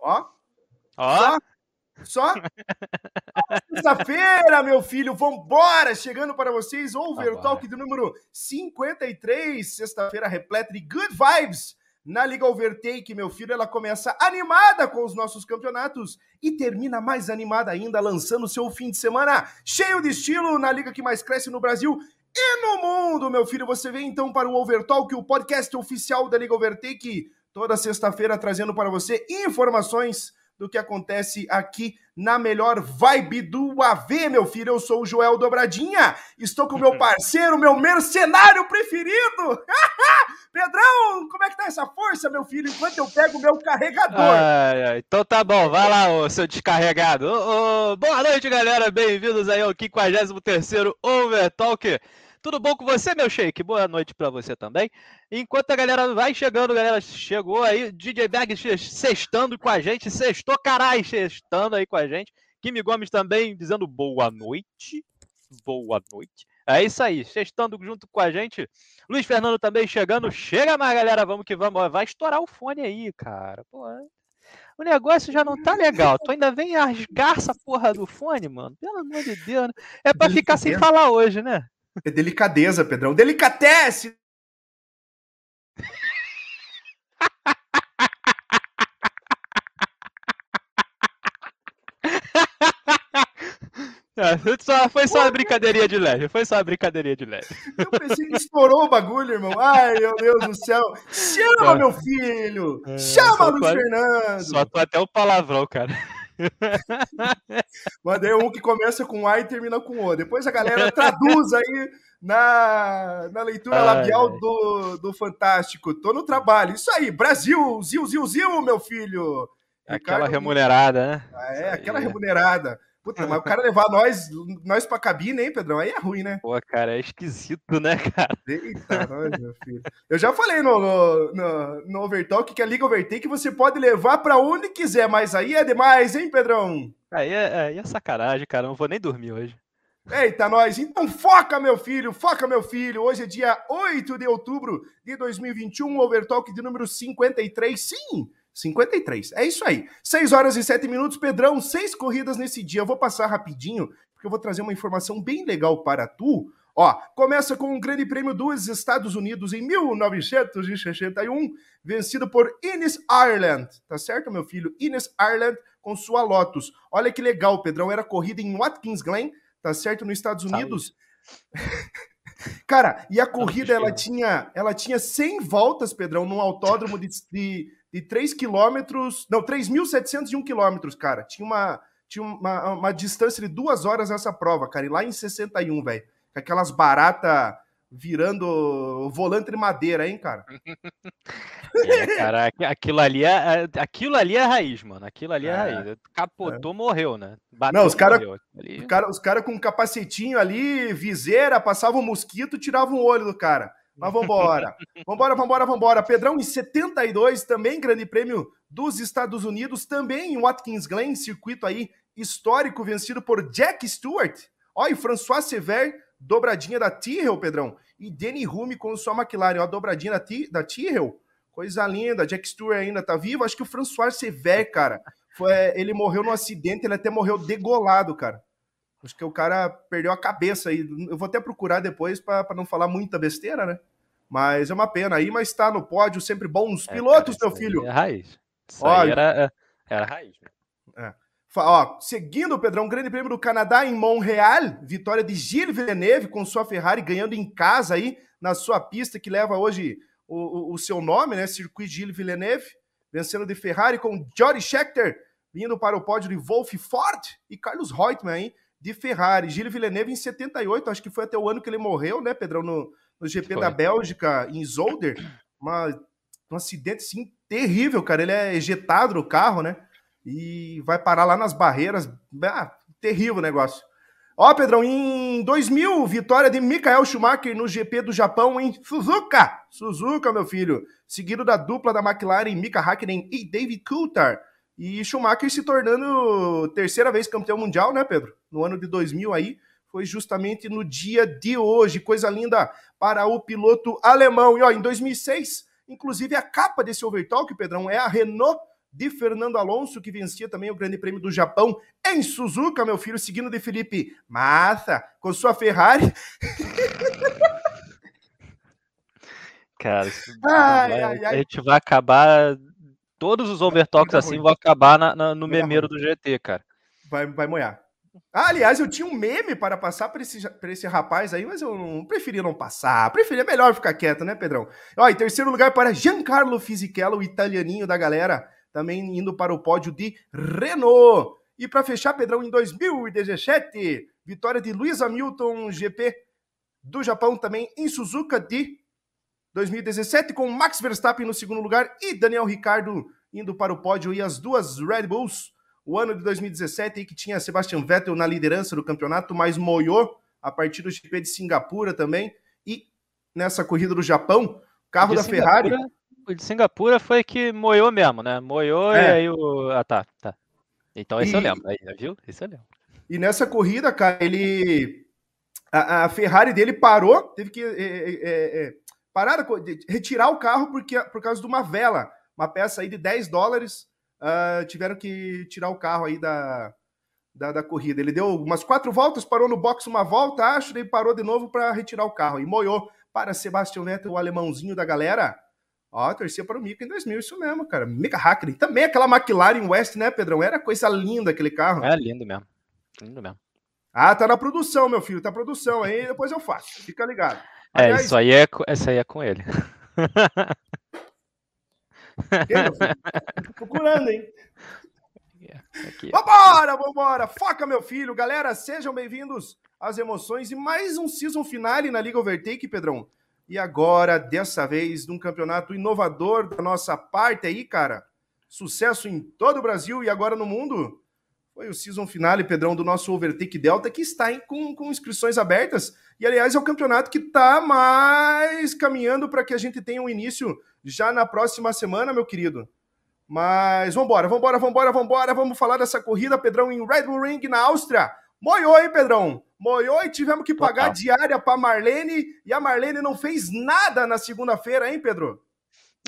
Ó. Ó. Só. Só. Sexta-feira, meu filho, vambora! Chegando para vocês, Overtalk do número 53, sexta-feira repleta de good vibes na Liga Overtake, meu filho. Ela começa animada com os nossos campeonatos e termina mais animada ainda, lançando seu fim de semana cheio de estilo na liga que mais cresce no Brasil e no mundo, meu filho. Você vem então para o Overtalk, o podcast oficial da Liga Overtake, toda sexta-feira trazendo para você informações do que acontece aqui na melhor vibe do AV, meu filho. Eu sou o Joel Dobradinha, estou com o meu parceiro, meu mercenário preferido. Pedrão, como é que tá essa força, meu filho, enquanto eu pego o meu carregador? Ai, ai, então tá bom, vai lá, ô, seu descarregado. Ô, ô, boa noite, galera, bem-vindos aí ao 53º Overtalk. Tudo bom com você, meu shake? Boa noite para você também. Enquanto a galera vai chegando, galera, chegou aí, DJ Bag sextando com a gente, sextou carai, sextando aí com a gente. Kimi Gomes também dizendo boa noite. Boa noite. É isso aí, sextando junto com a gente. Luiz Fernando também chegando. Chega mais, galera, vamos que vamos. Vai estourar o fone aí, cara. Pô, o negócio já não tá legal. Tu ainda vem rasgar essa porra do fone, mano. Pelo amor de Deus. Né? É pra ficar sem falar hoje, né? É delicadeza, Pedrão. Delicatece! É, só, foi só uma brincadeirinha de leve, foi só uma brincadeirinha de leve. Eu pensei que estourou o bagulho, irmão. Ai, meu Deus do céu. Chama, meu filho! É, Chama, Luiz Fernando! Só tô até o palavrão, cara. Mandei um que começa com A e termina com O. Depois a galera traduz aí na, na leitura ai, labial ai. Do, do Fantástico. Tô no trabalho. Isso aí, Brasil, zil, zil, zil, meu filho. Aquela Ricardo... remunerada, né? Ah, é, aquela remunerada. Puta, mas o cara levar nós, nós pra cabine, hein, Pedrão? Aí é ruim, né? Pô, cara, é esquisito, né, cara? Eita, nós, meu filho. Eu já falei no, no, no, no Overtalk que a Liga Overtake você pode levar pra onde quiser, mas aí é demais, hein, Pedrão? Aí é, aí é sacanagem, cara. Não vou nem dormir hoje. Eita, nós! Então foca, meu filho! Foca, meu filho! Hoje é dia 8 de outubro de 2021, Overtalk de número 53. Sim! 53. É isso aí. 6 horas e 7 minutos, Pedrão, seis corridas nesse dia. Eu vou passar rapidinho, porque eu vou trazer uma informação bem legal para tu. Ó, começa com o Grande Prêmio dos Estados Unidos em 1961, vencido por Ines Ireland. Tá certo, meu filho? Ines Ireland com sua Lotus. Olha que legal, Pedrão. Era corrida em Watkins Glen, tá certo, nos Estados Unidos. Cara, e a corrida ela tinha, ela tinha 100 voltas, Pedrão, num autódromo de, de de 3 quilômetros, não, 3.701 quilômetros, cara. Tinha uma, tinha uma, uma distância de duas horas nessa prova, cara, e lá em 61, velho. Aquelas baratas virando volante de madeira, hein, cara? É, cara, aquilo ali é, é, aquilo ali é raiz, mano. Aquilo ali é, é raiz. Capotou, é. morreu, né? Bateu, Não, os caras ali... cara, os cara com um capacetinho ali, viseira, passavam um mosquito, tiravam o olho do cara. Mas vambora. vambora, vambora, vambora. Pedrão, em 72, também Grande Prêmio dos Estados Unidos, também em Watkins Glen, circuito aí histórico, vencido por Jack Stewart. Olha, e François Sever, dobradinha da Tyrrell, Pedrão. E Danny Hume com sua McLaren, ó, dobradinha da, da Tyrrell. Coisa linda. Jack Stewart ainda tá vivo. Acho que o François Sever, cara, foi, ele morreu num acidente, ele até morreu degolado, cara. Acho que o cara perdeu a cabeça aí. Eu vou até procurar depois para não falar muita besteira, né? Mas é uma pena aí, mas está no pódio, sempre bons é, pilotos, cara, meu filho. É raiz. Isso Olha, era, é, era raiz. É. Ó, seguindo o Pedrão, Grande Prêmio do Canadá em Montreal, vitória de Gilles Villeneuve com sua Ferrari ganhando em casa aí na sua pista que leva hoje o, o, o seu nome, né? Circuit Gilles Villeneuve, vencendo de Ferrari com Jody Scheckter vindo para o pódio de Wolf Ford e Carlos Reutemann aí de Ferrari. Gilles Villeneuve em 78, acho que foi até o ano que ele morreu, né, Pedrão, no, no GP Foi. da Bélgica, em Zolder, uma, um acidente assim, terrível, cara. Ele é ejetado do carro, né? E vai parar lá nas barreiras. Ah, terrível o negócio. Ó, Pedrão, em 2000, vitória de Michael Schumacher no GP do Japão em Suzuka. Suzuka, meu filho. Seguido da dupla da McLaren, Mika Hakkinen e David Coulthard. E Schumacher se tornando terceira vez campeão mundial, né, Pedro? No ano de 2000 aí foi justamente no dia de hoje. Coisa linda para o piloto alemão. E ó, em 2006, inclusive a capa desse Overtalk, Pedrão, é a Renault de Fernando Alonso, que vencia também o Grande Prêmio do Japão em Suzuka, meu filho, seguindo de Felipe Massa, com sua Ferrari. Cara, ai, vai, ai, ai. a gente vai acabar. Todos os overtalks assim vão acabar na, na, no memeiro do GT, cara. Vai, vai moer. Ah, aliás, eu tinha um meme para passar para esse, esse rapaz aí, mas eu não preferi não passar. Preferia melhor ficar quieto, né, Pedrão? Ó, em terceiro lugar para Giancarlo Fisichella, o italianinho da galera, também indo para o pódio de Renault. E para fechar, Pedrão, em 2017, vitória de Luiz Hamilton, GP do Japão, também em Suzuka de 2017, com Max Verstappen no segundo lugar e Daniel Ricardo indo para o pódio e as duas Red Bulls o ano de 2017 que tinha Sebastian Vettel na liderança do campeonato, mas moiou a partir do GP de Singapura também. E nessa corrida do Japão, carro da Ferrari. O de Singapura foi que moiou mesmo, né? Moiou é. e aí o. Ah, tá, tá. Então esse e... eu lembro, aí, viu? Esse eu lembro. E nessa corrida, cara, ele. A, a Ferrari dele parou, teve que é, é, é, é parar, retirar o carro porque, por causa de uma vela, uma peça aí de 10 dólares uh, tiveram que tirar o carro aí da, da, da, corrida. Ele deu umas quatro voltas, parou no box uma volta, acho, daí parou de novo para retirar o carro. E moiou para Sebastian Vettel, o alemãozinho da galera. Ó, torcia para o Mika em 2000, isso mesmo, cara. Mika Hakkinen. Também aquela McLaren West, né, Pedrão? Era coisa linda aquele carro. É lindo mesmo. Lindo mesmo. Ah, tá na produção, meu filho. Tá na produção aí, depois eu faço. Fica ligado. É, Aliás, isso aí é, isso aí é com ele. procurando, hein? Aqui. Vambora, vambora! Foca, meu filho! Galera, sejam bem-vindos às emoções e mais um season finale na Liga Overtake, Pedrão. E agora, dessa vez, num campeonato inovador da nossa parte aí, cara. Sucesso em todo o Brasil e agora no mundo. Foi o season finale, Pedrão, do nosso Overtake Delta, que está em, com, com inscrições abertas. E, aliás, é o campeonato que está mais caminhando para que a gente tenha um início já na próxima semana, meu querido. Mas vambora, vambora, vambora, vambora. Vamos falar dessa corrida, Pedrão, em Red Bull Ring, na Áustria. Moiou, hein, Pedrão? Moiou e tivemos que pagar Total. diária para Marlene. E a Marlene não fez nada na segunda-feira, hein, Pedro?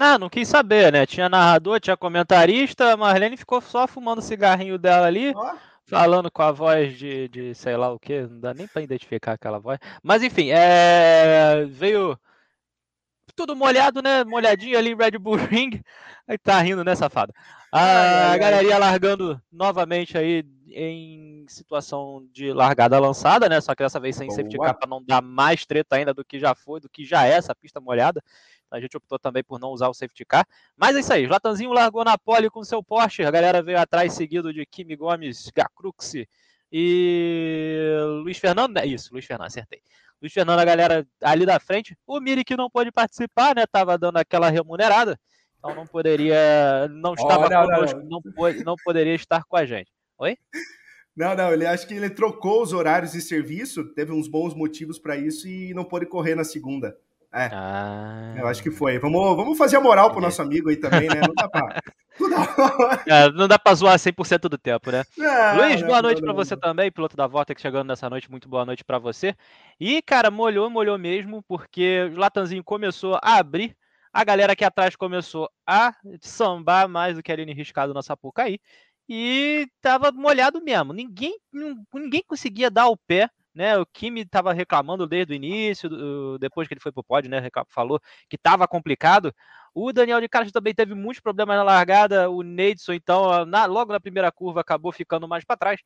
Ah, não quis saber, né? Tinha narrador, tinha comentarista. A Marlene ficou só fumando o cigarrinho dela ali. Oh. Falando com a voz de, de sei lá o que, não dá nem para identificar aquela voz. Mas enfim, é... veio tudo molhado, né? Molhadinho ali em Red Bull Ring. Aí tá rindo, né, safado? A, a galerinha largando novamente aí em situação de largada lançada, né? Só que dessa vez sem Boa. safety car para não dar mais treta ainda do que já foi, do que já é essa pista molhada. A gente optou também por não usar o safety car. Mas é isso aí, Latanzinho largou na pole com seu Porsche, a galera veio atrás seguido de Kimi Gomes, Gacrux e Luiz Fernando, é isso, Luiz Fernando, acertei. Luiz Fernando, a galera ali da frente. O Miri que não pôde participar, né? Tava dando aquela remunerada. Então não poderia. Não estava oh, não, conosco, não, não. Pode, não poderia estar com a gente. Oi? Não, não, ele acho que ele trocou os horários de serviço, teve uns bons motivos para isso e não pôde correr na segunda. É. Ah. Eu acho que foi. Vamos, vamos fazer a moral pro nosso amigo aí também, né? Não dá pra. é, não dá pra zoar 100% do tempo, né? Não, Luiz, não, boa noite para você também, piloto da volta que chegando nessa noite, muito boa noite para você. E, cara, molhou, molhou mesmo, porque o Latanzinho começou a abrir, a galera aqui atrás começou a sambar mais do que a Aline Riscado na Sapucaí, e tava molhado mesmo. Ninguém, ninguém conseguia dar o pé né? O Kimi estava reclamando desde o início, depois que ele foi pro pódio, né? Falou que estava complicado. O Daniel de Castro também teve muitos problemas na largada. O Neidson, então, na, logo na primeira curva, acabou ficando mais para trás.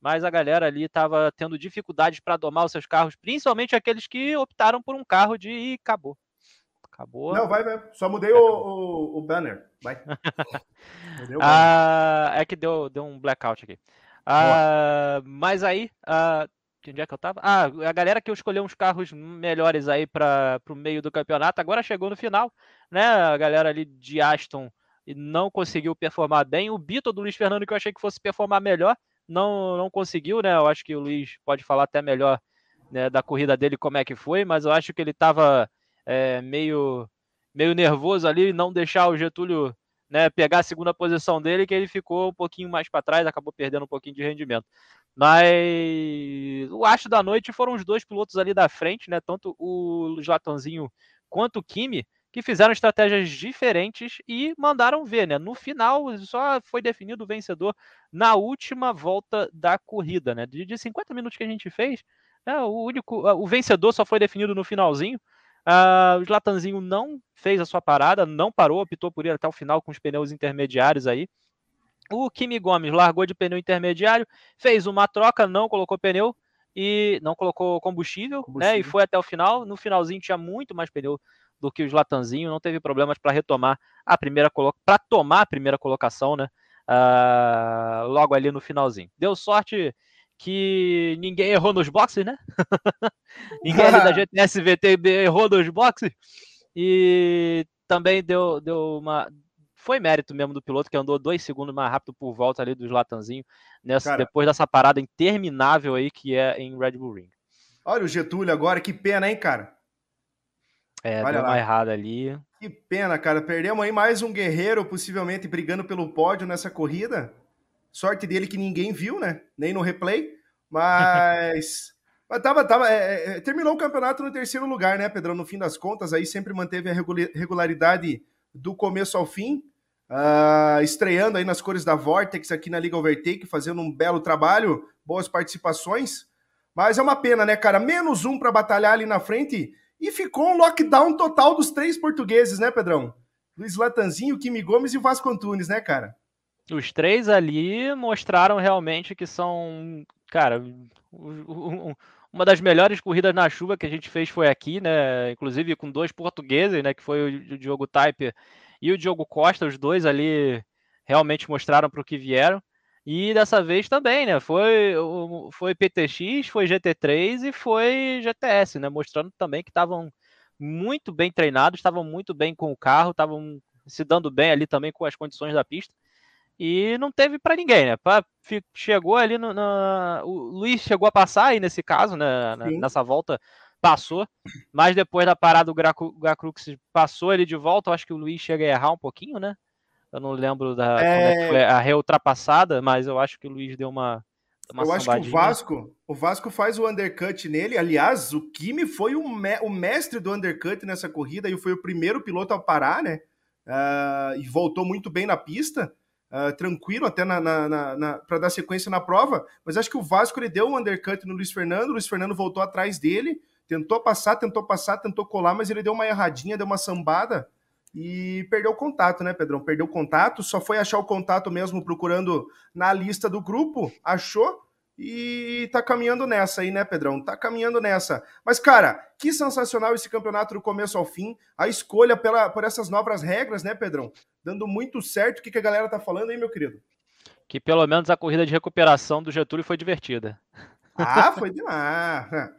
Mas a galera ali estava tendo dificuldades para domar os seus carros, principalmente aqueles que optaram por um carro de e acabou. Acabou. Não, vai, vai. Só mudei o, o, o, banner. Vai. o ah, é que deu, deu um blackout aqui. Ah, mas aí, ah, Onde é que eu tava? Ah, a galera que escolheu uns carros melhores aí para o meio do campeonato agora chegou no final, né? A galera ali de Aston não conseguiu performar bem. O Bito do Luiz Fernando, que eu achei que fosse performar melhor, não, não conseguiu, né? Eu acho que o Luiz pode falar até melhor né, da corrida dele, como é que foi, mas eu acho que ele estava é, meio, meio nervoso ali, não deixar o Getúlio né, pegar a segunda posição dele, que ele ficou um pouquinho mais para trás, acabou perdendo um pouquinho de rendimento. Mas o acho da noite foram os dois pilotos ali da frente, né? Tanto o Latanzinho quanto o Kimi, que fizeram estratégias diferentes e mandaram ver, né? No final, só foi definido o vencedor na última volta da corrida, né? De, de 50 minutos que a gente fez, né? o único, o vencedor só foi definido no finalzinho. Uh, o Slatanzinho não fez a sua parada, não parou, optou por ir até o final com os pneus intermediários aí. O Kimi Gomes largou de pneu intermediário, fez uma troca, não colocou pneu e não colocou combustível, combustível. Né, e foi até o final. No finalzinho tinha muito mais pneu do que o Slatanzinho, não teve problemas para retomar a primeira para tomar a primeira colocação, né? Uh, logo ali no finalzinho. Deu sorte que ninguém errou nos boxes, né? ninguém ali da GTS VT errou nos boxes. E também deu, deu uma. Foi mérito mesmo do piloto que andou dois segundos mais rápido por volta ali do Latanzinho, nessa, Cara, depois dessa parada interminável aí que é em Red Bull Ring. Olha o Getúlio agora, que pena, hein, cara? É, Olha deu lá. uma errada ali. Que pena, cara. Perdemos aí mais um guerreiro, possivelmente brigando pelo pódio nessa corrida. Sorte dele que ninguém viu, né? Nem no replay. Mas. mas tava, tava, é, é, é, terminou o campeonato no terceiro lugar, né, Pedrão? No fim das contas, aí sempre manteve a regularidade do começo ao fim. Uh, estreando aí nas cores da Vortex aqui na Liga Overtake, fazendo um belo trabalho, boas participações. Mas é uma pena, né, cara? Menos um para batalhar ali na frente e ficou um lockdown total dos três portugueses, né, Pedrão? Luiz Latanzinho, Kimi Gomes e o Vasco Antunes, né, cara? Os três ali mostraram realmente que são, cara, uma das melhores corridas na chuva que a gente fez foi aqui, né? Inclusive com dois portugueses, né? Que foi o Diogo Type e o Diogo Costa, os dois ali realmente mostraram para o que vieram. E dessa vez também, né? Foi, foi PTX, foi GT3 e foi GTS, né? Mostrando também que estavam muito bem treinados, estavam muito bem com o carro, estavam se dando bem ali também com as condições da pista. E não teve para ninguém, né? Pra, chegou ali no, na, o Luiz chegou a passar aí nesse caso, né? Nessa volta passou, mas depois da parada o Gracrux passou ele de volta. Eu acho que o Luiz chega a errar um pouquinho, né? Eu não lembro da é... é foi a reultrapassada, mas eu acho que o Luiz deu uma. uma eu acho que o Vasco, o Vasco faz o undercut nele. Aliás, o Kimi foi o, me o mestre do undercut nessa corrida e foi o primeiro piloto a parar, né? Uh, e voltou muito bem na pista uh, tranquilo até na, na, na, para dar sequência na prova, mas acho que o Vasco ele deu um undercut no Luiz Fernando, o Luiz Fernando voltou atrás dele, tentou passar, tentou passar, tentou colar, mas ele deu uma erradinha, deu uma sambada e perdeu o contato, né, Pedrão? Perdeu o contato, só foi achar o contato mesmo procurando na lista do grupo, achou e tá caminhando nessa aí, né, Pedrão? Tá caminhando nessa. Mas, cara, que sensacional esse campeonato do começo ao fim. A escolha pela, por essas novas regras, né, Pedrão? Dando muito certo. O que, que a galera tá falando aí, meu querido? Que pelo menos a corrida de recuperação do Getúlio foi divertida. Ah, foi demais.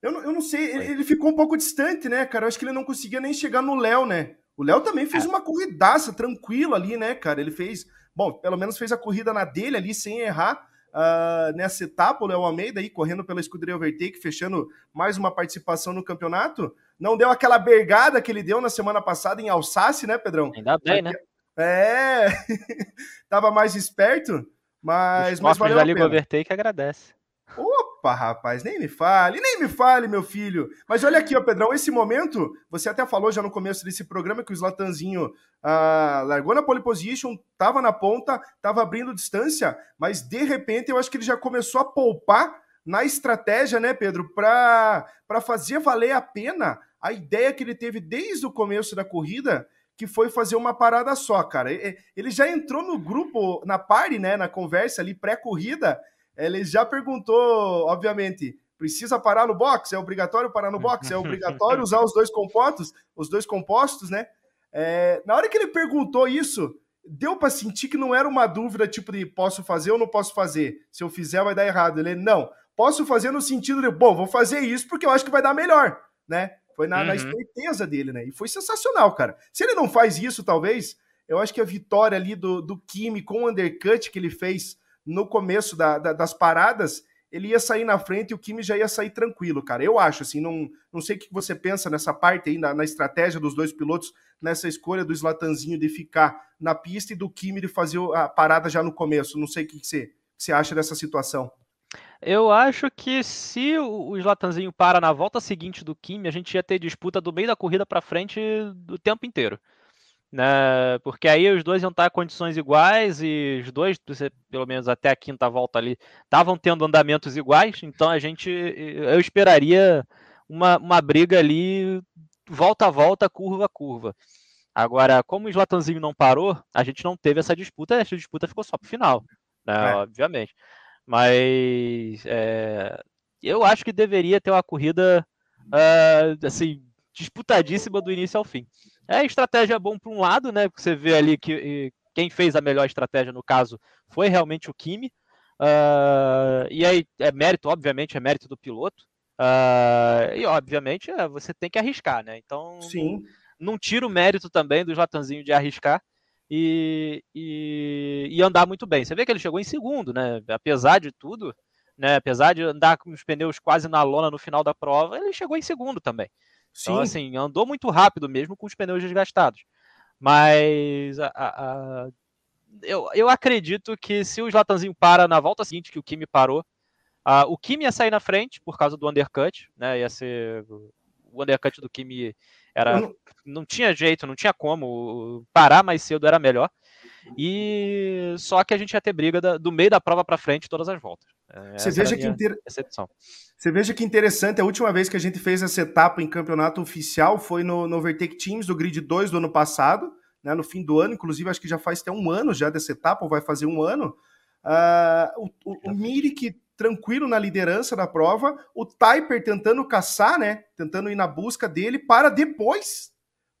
Eu não, eu não sei, ele, ele ficou um pouco distante, né, cara? Eu acho que ele não conseguia nem chegar no Léo, né? O Léo também fez é. uma corridaça tranquila ali, né, cara? Ele fez, bom, pelo menos fez a corrida na dele ali sem errar uh, nessa etapa, o Léo Almeida aí correndo pela escuderia Overtake, fechando mais uma participação no campeonato. Não deu aquela bergada que ele deu na semana passada em Alsácia, né, Pedrão? Ainda bem, né? É, tava mais esperto, mas, Os mas valeu da Liga Overtake agradece. Opa, rapaz, nem me fale, nem me fale, meu filho. Mas olha aqui, ó, Pedrão, esse momento, você até falou já no começo desse programa que o Slatanzinho ah, largou na pole position, tava na ponta, tava abrindo distância, mas de repente eu acho que ele já começou a poupar na estratégia, né, Pedro, para fazer valer a pena a ideia que ele teve desde o começo da corrida, que foi fazer uma parada só, cara. Ele já entrou no grupo, na party, né, na conversa ali pré-corrida, ele já perguntou, obviamente, precisa parar no box? É obrigatório parar no box? É obrigatório usar os dois compostos, os dois compostos, né? É, na hora que ele perguntou isso, deu para sentir que não era uma dúvida tipo de posso fazer ou não posso fazer. Se eu fizer vai dar errado. Ele não, posso fazer no sentido de bom, vou fazer isso porque eu acho que vai dar melhor, né? Foi na, uhum. na esperteza dele, né? E foi sensacional, cara. Se ele não faz isso, talvez, eu acho que a vitória ali do, do Kimi com o undercut que ele fez no começo da, da, das paradas, ele ia sair na frente e o Kimi já ia sair tranquilo, cara. Eu acho, assim, não, não sei o que você pensa nessa parte aí, na, na estratégia dos dois pilotos, nessa escolha do Slatanzinho de ficar na pista e do Kimi de fazer a parada já no começo. Não sei o que você, que você acha dessa situação. Eu acho que se o Slatanzinho para na volta seguinte do Kimi, a gente ia ter disputa do meio da corrida para frente do tempo inteiro. Né? Porque aí os dois iam estar em condições iguais e os dois, pelo menos até a quinta volta ali, estavam tendo andamentos iguais. Então a gente, eu esperaria uma, uma briga ali volta a volta, curva a curva. Agora, como o Slatanzinho não parou, a gente não teve essa disputa, essa disputa ficou só para o final, né? é. obviamente. Mas é, eu acho que deveria ter uma corrida uh, assim disputadíssima do início ao fim. É estratégia bom para um lado, né? Você vê ali que quem fez a melhor estratégia no caso foi realmente o Kimi. Uh, e aí é mérito, obviamente, é mérito do piloto. Uh, e obviamente é, você tem que arriscar, né? Então Sim. Não, não tira o mérito também do Jatanzinho de arriscar e, e, e, andar muito bem. Você vê que ele chegou em segundo, né? Apesar de tudo, né? Apesar de andar com os pneus quase na lona no final da prova, ele chegou em segundo também. Então, Sim. Então, assim, andou muito rápido mesmo com os pneus desgastados. Mas a, a, a, eu, eu acredito que se o Slatanzinho para na volta seguinte que o Kimi parou, o Kimi ia sair na frente por causa do undercut, né? Ia ser o undercut do Kimi era não... não tinha jeito, não tinha como parar mais cedo era melhor. E só que a gente ia ter briga da, do meio da prova para frente todas as voltas. Você veja, que inter... Você veja que interessante, a última vez que a gente fez essa etapa em campeonato oficial foi no, no Overtake Teams do Grid 2 do ano passado, né, no fim do ano, inclusive acho que já faz até um ano já dessa etapa, ou vai fazer um ano. Uh, o, o, o Mirik tranquilo na liderança da prova, o Typer tentando caçar, né? Tentando ir na busca dele, para depois,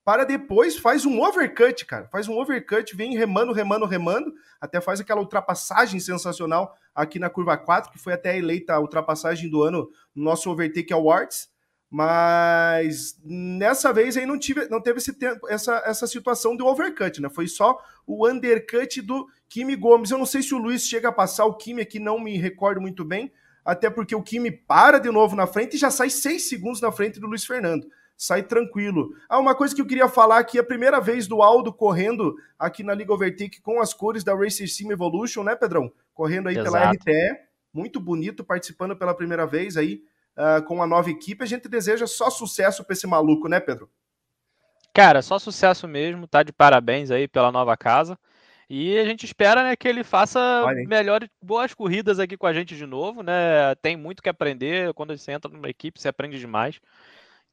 para depois faz um overcut, cara. Faz um overcut, vem remando, remando, remando, até faz aquela ultrapassagem sensacional aqui na curva 4, que foi até eleita a ultrapassagem do ano no nosso Overtake Awards. Mas nessa vez aí não, tive, não teve esse tempo, essa, essa situação do overcut, né? Foi só o undercut do Kimi Gomes. Eu não sei se o Luiz chega a passar o Kimi aqui, não me recordo muito bem, até porque o Kimi para de novo na frente e já sai seis segundos na frente do Luiz Fernando. Sai tranquilo. Ah, uma coisa que eu queria falar aqui, a primeira vez do Aldo correndo aqui na Liga Overtake com as cores da Racer Sim Evolution, né, Pedrão? Correndo aí Exato. pela RTE, muito bonito, participando pela primeira vez aí uh, com a nova equipe. A gente deseja só sucesso para esse maluco, né, Pedro? Cara, só sucesso mesmo, tá de parabéns aí pela nova casa. E a gente espera né, que ele faça melhores, boas corridas aqui com a gente de novo, né? Tem muito que aprender. Quando você entra numa equipe, você aprende demais.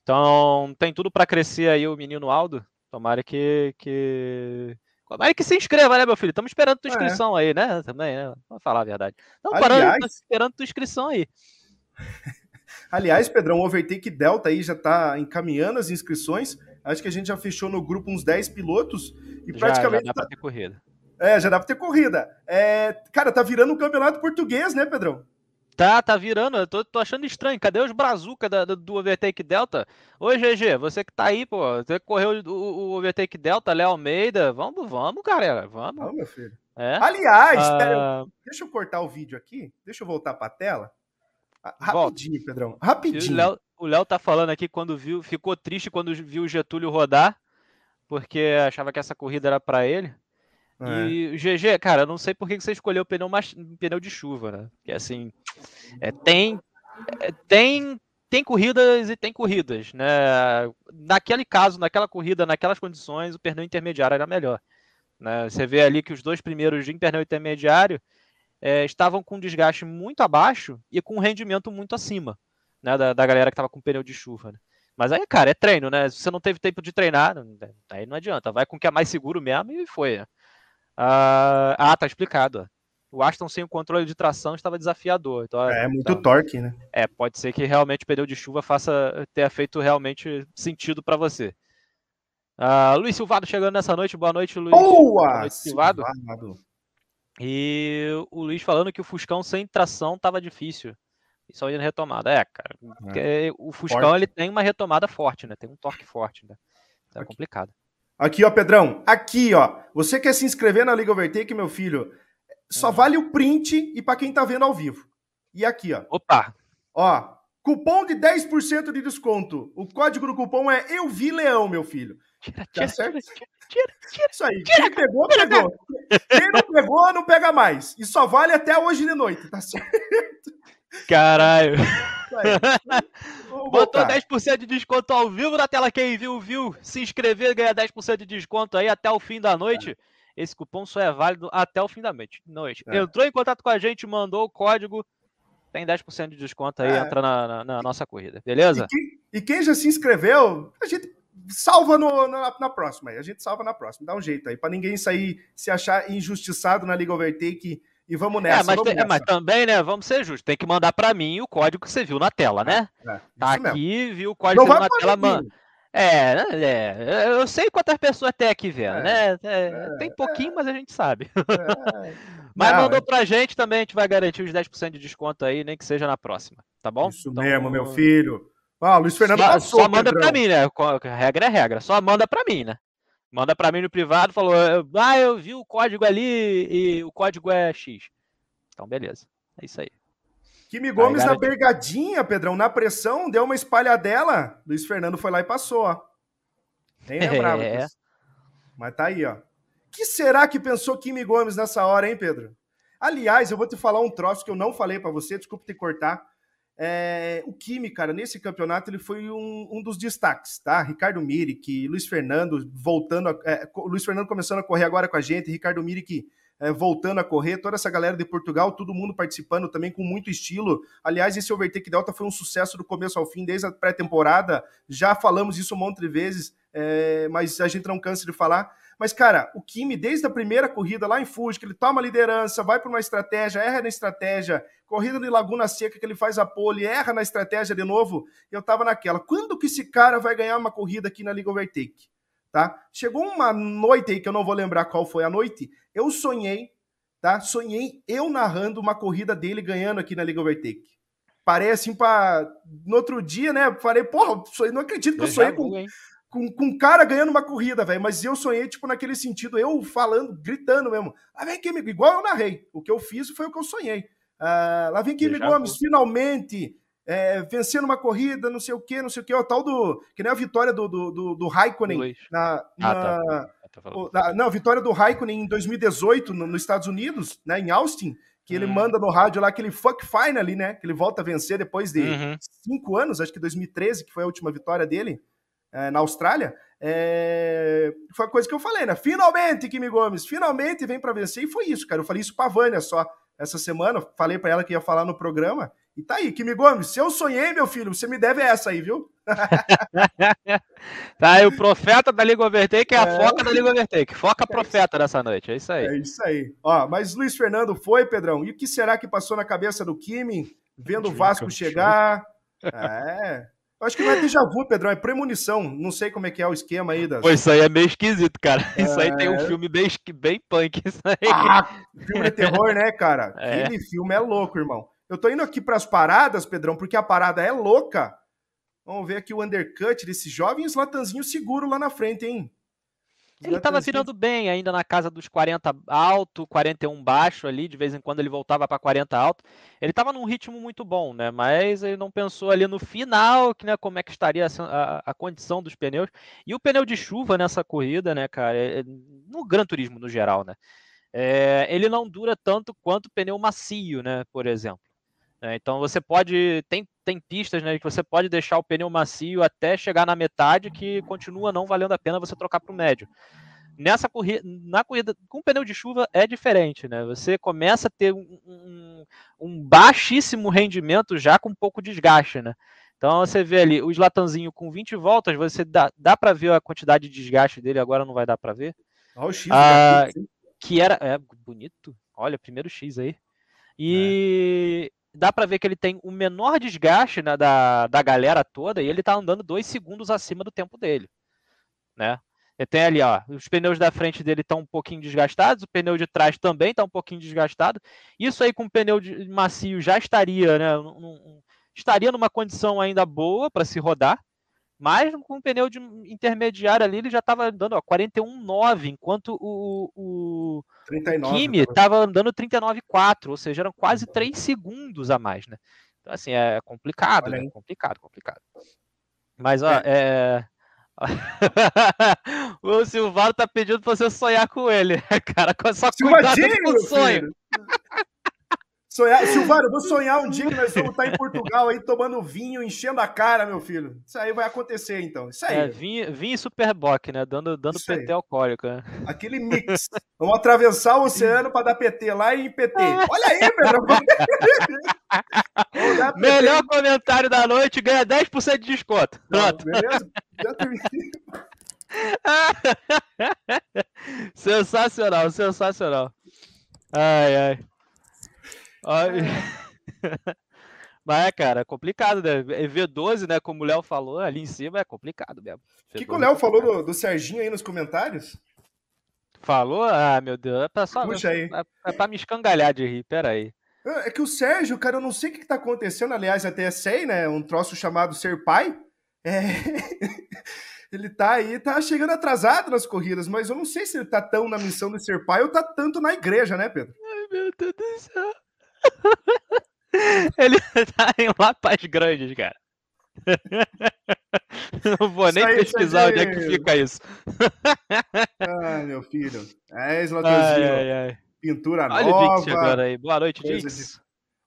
Então, tem tudo para crescer aí o menino Aldo. Tomara que, que. Tomara que se inscreva, né, meu filho? Estamos esperando tua é. inscrição é. aí, né? Também, né? Vamos falar a verdade. Estamos Aliás... esperando tua inscrição aí. Aliás, Pedrão, o Overtake Delta aí já está encaminhando as inscrições. Acho que a gente já fechou no grupo uns 10 pilotos e já, praticamente. Já dá tá... para ter corrida. É, já dá para ter corrida. É... Cara, tá virando um campeonato português, né, Pedrão? Tá, tá virando. Eu tô, tô achando estranho. Cadê os Brazuca da, do Overtake Delta? Oi, GG, você que tá aí, pô. Você correu o, o Overtake Delta, Léo Almeida. Vamos, vamos, galera. Vamos. Vamos, meu filho. É? Aliás, ah... pera, deixa eu cortar o vídeo aqui. Deixa eu voltar pra tela. Rapidinho, Volta. Pedrão. Rapidinho. O Léo tá falando aqui quando viu, ficou triste quando viu o Getúlio rodar, porque achava que essa corrida era para ele. É. E o GG, cara, não sei por que você escolheu o pneu, pneu de chuva, né? Porque assim, é, tem, é, tem, tem corridas e tem corridas, né? Naquele caso, naquela corrida, naquelas condições, o pneu intermediário era melhor. Né? Você vê ali que os dois primeiros de pneu intermediário é, estavam com um desgaste muito abaixo e com um rendimento muito acima né, da, da galera que estava com pneu de chuva. Né? Mas aí, cara, é treino, né? Se você não teve tempo de treinar, aí não adianta. Vai com o que é mais seguro mesmo e foi. Né? Ah, ah, tá explicado. O Aston sem o controle de tração estava desafiador. Então, é, muito então, torque, né? É, pode ser que realmente o pneu de chuva faça ter feito realmente sentido para você. Uh, Luiz Silvado chegando nessa noite. Boa noite, Luiz. Boa! Boa noite, Silvado. Silvado. E o Luiz falando que o Fuscão sem tração tava difícil. E só indo retomada. É, cara. É. O Fuscão forte. ele tem uma retomada forte, né? Tem um torque forte, né? Então é complicado. Aqui, ó, Pedrão. Aqui, ó. Você quer se inscrever na Liga Overtake, meu filho? Só vale o print e para quem tá vendo ao vivo. E aqui, ó. Opa! Ó, cupom de 10% de desconto. O código do cupom é Eu Vi Leão, meu filho. Tá certo? Tira, tira, tira. Isso aí. Tira, Quem pegou, pegou. Quem não pegou, não pega mais. E só vale até hoje de noite, tá certo? Caralho. Botou 10% de desconto ao vivo na tela. Quem viu, viu. Se inscrever ganha 10% de desconto aí até o fim da noite. É. Esse cupom só é válido até o fim da noite. É. Entrou em contato com a gente, mandou o código. Tem 10% de desconto aí, é. entra na, na, na, nossa corrida, beleza? E quem, e quem, já se inscreveu, a gente salva no, na, na, próxima aí. A gente salva na próxima. Dá um jeito aí, para ninguém sair se achar injustiçado na Liga Overtake e vamos nessa. É, mas, vamos tem, nessa. mas também, né? Vamos ser justos. Tem que mandar para mim o código que você viu na tela, né? É, tá aqui, mesmo. viu o código que você viu na tela, mano. É, é, eu sei quantas pessoas tem aqui vendo, é, né? É, é, tem pouquinho, mas a gente sabe. É. mas Não, mandou pra gente também, a gente vai garantir os 10% de desconto aí, nem que seja na próxima, tá bom? Isso então, mesmo, meu filho. Ah, Luiz Fernando só, passou, só manda Pedrão. pra mim, né? A regra é regra. Só manda pra mim, né? Manda pra mim no privado, falou, ah, eu vi o código ali e o código é X. Então, beleza. É isso aí. Kimi Gomes na bergadinha, Pedrão, na pressão, deu uma espalhadela. Luiz Fernando foi lá e passou, ó. Nem lembrava é. disso. Mas tá aí, ó. que será que pensou Kimi Gomes nessa hora, hein, Pedro? Aliás, eu vou te falar um troço que eu não falei para você, desculpa te cortar. É, o Kimi, cara, nesse campeonato ele foi um, um dos destaques, tá? Ricardo Miric, Luiz Fernando voltando, a, é, Luiz Fernando começando a correr agora com a gente, Ricardo Miric é, voltando a correr, toda essa galera de Portugal, todo mundo participando também com muito estilo. Aliás, esse Overtake Delta foi um sucesso do começo ao fim, desde a pré-temporada. Já falamos isso um monte de vezes, é, mas a gente não cansa de falar. Mas, cara, o Kimi, desde a primeira corrida lá em Fuji, que ele toma a liderança, vai para uma estratégia, erra na estratégia, corrida de Laguna Seca, que ele faz a pole, erra na estratégia de novo, eu tava naquela. Quando que esse cara vai ganhar uma corrida aqui na Liga Overtake? Tá? Chegou uma noite aí, que eu não vou lembrar qual foi a noite, eu sonhei, tá? Sonhei eu narrando uma corrida dele ganhando aqui na Liga Overtake. Parei assim para No outro dia, né? Falei, porra, não acredito que eu, eu sonhei com, com, com um cara ganhando uma corrida, velho. Mas eu sonhei, tipo, naquele sentido, eu falando, gritando mesmo. Lá vem aqui, igual eu narrei. O que eu fiz foi o que eu sonhei. Uh, lá vem aqui, Gomes, finalmente é, vencendo uma corrida, não sei o que, não sei o que, o tal do. Que nem a vitória do, do, do, do Raikkonen na. na ah, tá. o, na, não, a vitória do Raikkonen em 2018 no, nos Estados Unidos, né, em Austin, que ele hum. manda no rádio lá aquele fuck fine ali, né? Que ele volta a vencer depois de uhum. cinco anos, acho que 2013, que foi a última vitória dele é, na Austrália. É, foi a coisa que eu falei, né? Finalmente, Kimi Gomes, finalmente vem para vencer, e foi isso, cara. Eu falei isso pra Vânia só essa semana, falei para ela que ia falar no programa. E tá aí, Kimi Gomes, se eu sonhei, meu filho, você me deve essa aí, viu? tá aí, o profeta da Liga Overtake é, é a foca da Liga Overtake. Foca é profeta dessa noite, é isso aí. É isso aí. Ó, mas Luiz Fernando foi, Pedrão. E o que será que passou na cabeça do Kimi, vendo o Vasco chegar? É. Acho que não é déjà vu, Pedrão, é premonição. Não sei como é que é o esquema aí. Das... Pô, isso aí é meio esquisito, cara. É... Isso aí tem um filme bem, bem punk. Isso aí. Ah, filme de terror, né, cara? É. Aquele filme é louco, irmão. Eu tô indo aqui para as paradas, Pedrão, porque a parada é louca. Vamos ver aqui o undercut desse jovem Slatanzinho seguro lá na frente, hein? Ele estava virando bem ainda na casa dos 40 alto, 41 baixo ali, de vez em quando ele voltava para 40 alto. Ele estava num ritmo muito bom, né? Mas ele não pensou ali no final, que né, como é que estaria a, a, condição dos pneus. E o pneu de chuva nessa corrida, né, cara, é, no Gran Turismo no geral, né? É, ele não dura tanto quanto o pneu macio, né, por exemplo. É, então você pode. Tem, tem pistas né, que você pode deixar o pneu macio até chegar na metade, que continua não valendo a pena você trocar para o médio. Nessa corrida, na corrida com pneu de chuva é diferente, né? Você começa a ter um, um, um baixíssimo rendimento já com pouco desgaste, né? Então você vê ali o Slatanzinho com 20 voltas, você dá, dá para ver a quantidade de desgaste dele, agora não vai dar para ver. Olha o X, ah, que era é bonito. Olha, primeiro X aí. E é dá para ver que ele tem o menor desgaste né, da, da galera toda e ele está andando dois segundos acima do tempo dele, né? Ele tem ali, ó, os pneus da frente dele estão um pouquinho desgastados, o pneu de trás também está um pouquinho desgastado. Isso aí com o pneu macio já estaria, né, estaria numa condição ainda boa para se rodar, mas com o pneu de intermediário ali, ele já estava andando 41,9, enquanto o, o, 39, o Kimi estava andando 39,4, ou seja, eram quase 3 segundos a mais, né? Então, assim, é complicado, né? Complicado, complicado. Mas, ó, é. é... o Silvano tá pedindo pra você sonhar com ele, cara. Só cuidado com o sonho. Sonhar, Silvário, eu vou sonhar um dia que nós vamos estar em Portugal aí tomando vinho, enchendo a cara, meu filho. Isso aí vai acontecer, então. Isso aí. É, vinho, vinho e Superboc, né? Dando, dando PT alcoólico, né? Aquele mix. Vamos atravessar o oceano para dar PT lá e PT. Olha aí, Pedro. Melhor comentário da noite ganha 10% de desconto. Pronto. Não, beleza? Já terminei. sensacional, sensacional. Ai, ai. Ai. Mas, é, cara, é complicado, né? V12, né? Como o Léo falou, ali em cima é complicado mesmo. O que, que o Léo falou do, do Serginho aí nos comentários? Falou? Ah, meu Deus. É pra, só, Puxa aí. É, é pra me escangalhar de rir, peraí. É, é que o Sérgio, cara, eu não sei o que, que tá acontecendo. Aliás, até sei, né? Um troço chamado ser pai. É... ele tá aí, tá chegando atrasado nas corridas, mas eu não sei se ele tá tão na missão de ser pai ou tá tanto na igreja, né, Pedro? Ai, meu Deus do céu. ele tá em Lapas Grandes, cara. Não vou nem pesquisar onde é que fica isso. Ai, meu filho. É, Slatanzinho. Pintura Olha nova. Olha o Dix agora aí. Boa noite, Dix.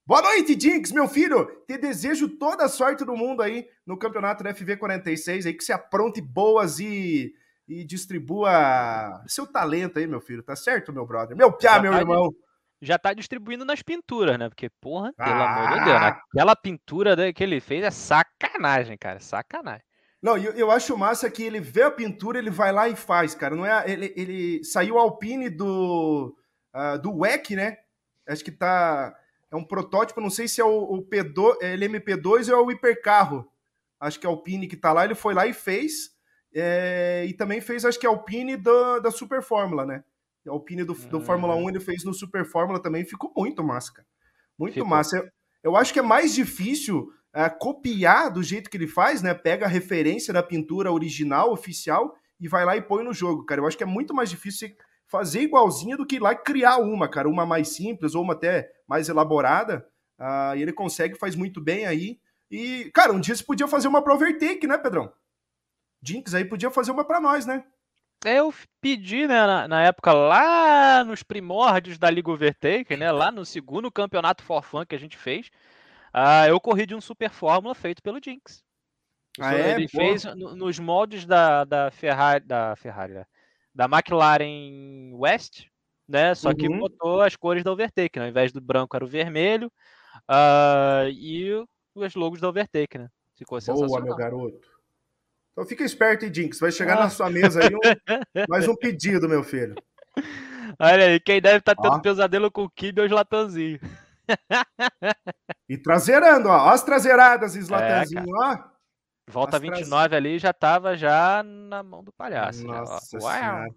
Boa noite, Jinx, meu filho. Te desejo toda a sorte do mundo aí no campeonato da FV46, aí que se apronte boas e, e distribua seu talento aí, meu filho. Tá certo, meu brother? Meu piá, meu irmão. Já tá distribuindo nas pinturas, né? Porque, porra, pelo ah. amor de Deus, ah! aquela pintura que ele fez é sacanagem, cara. Sacanagem. Não, eu, eu acho massa que ele vê a pintura, ele vai lá e faz, cara. Não é, ele, ele saiu Alpine do, uh, do WEC, né? Acho que tá é um protótipo, não sei se é o, o P2, é LMP2 ou é o hipercarro. Acho que é Alpine que tá lá, ele foi lá e fez. É, e também fez, acho que é Alpine da, da Super Fórmula, né? O Alpine do, do Fórmula 1 ele fez no Super Fórmula também, ficou muito massa, cara. Muito ficou. massa. Eu, eu, acho que é mais difícil é, copiar do jeito que ele faz, né? Pega a referência da pintura original, oficial, e vai lá e põe no jogo, cara. Eu acho que é muito mais difícil fazer igualzinha do que ir lá e criar uma, cara, uma mais simples ou uma até mais elaborada. Uh, e ele consegue, faz muito bem aí. E, cara, um dia você podia fazer uma pro overtake, né, Pedrão? Jinx aí podia fazer uma para nós, né? É, eu pedi, né, na, na, época, lá nos primórdios da Liga Overtake, né, lá no segundo campeonato for fun que a gente fez, uh, eu corri de um Super Fórmula feito pelo Jinx. Ah, é? Ele fez nos moldes da, da Ferrari, da Ferrari, né? da McLaren West, né? Só que uhum. botou as cores da Overtake, né? Ao invés do branco era o vermelho uh, e os logos da Overtake, né? Ficou sensacional. Boa, meu garoto. Então fica esperto, hein, Jinx. Vai chegar ah. na sua mesa aí um, mais um pedido, meu filho. Olha aí, quem deve estar tá tendo pesadelo com o Kibe é o Slatanzinho. E traseirando, ó. Ó as traseiradas, Slatanzinho, é, ó. Volta 29 ali já tava já na mão do palhaço. Né? Nossa né?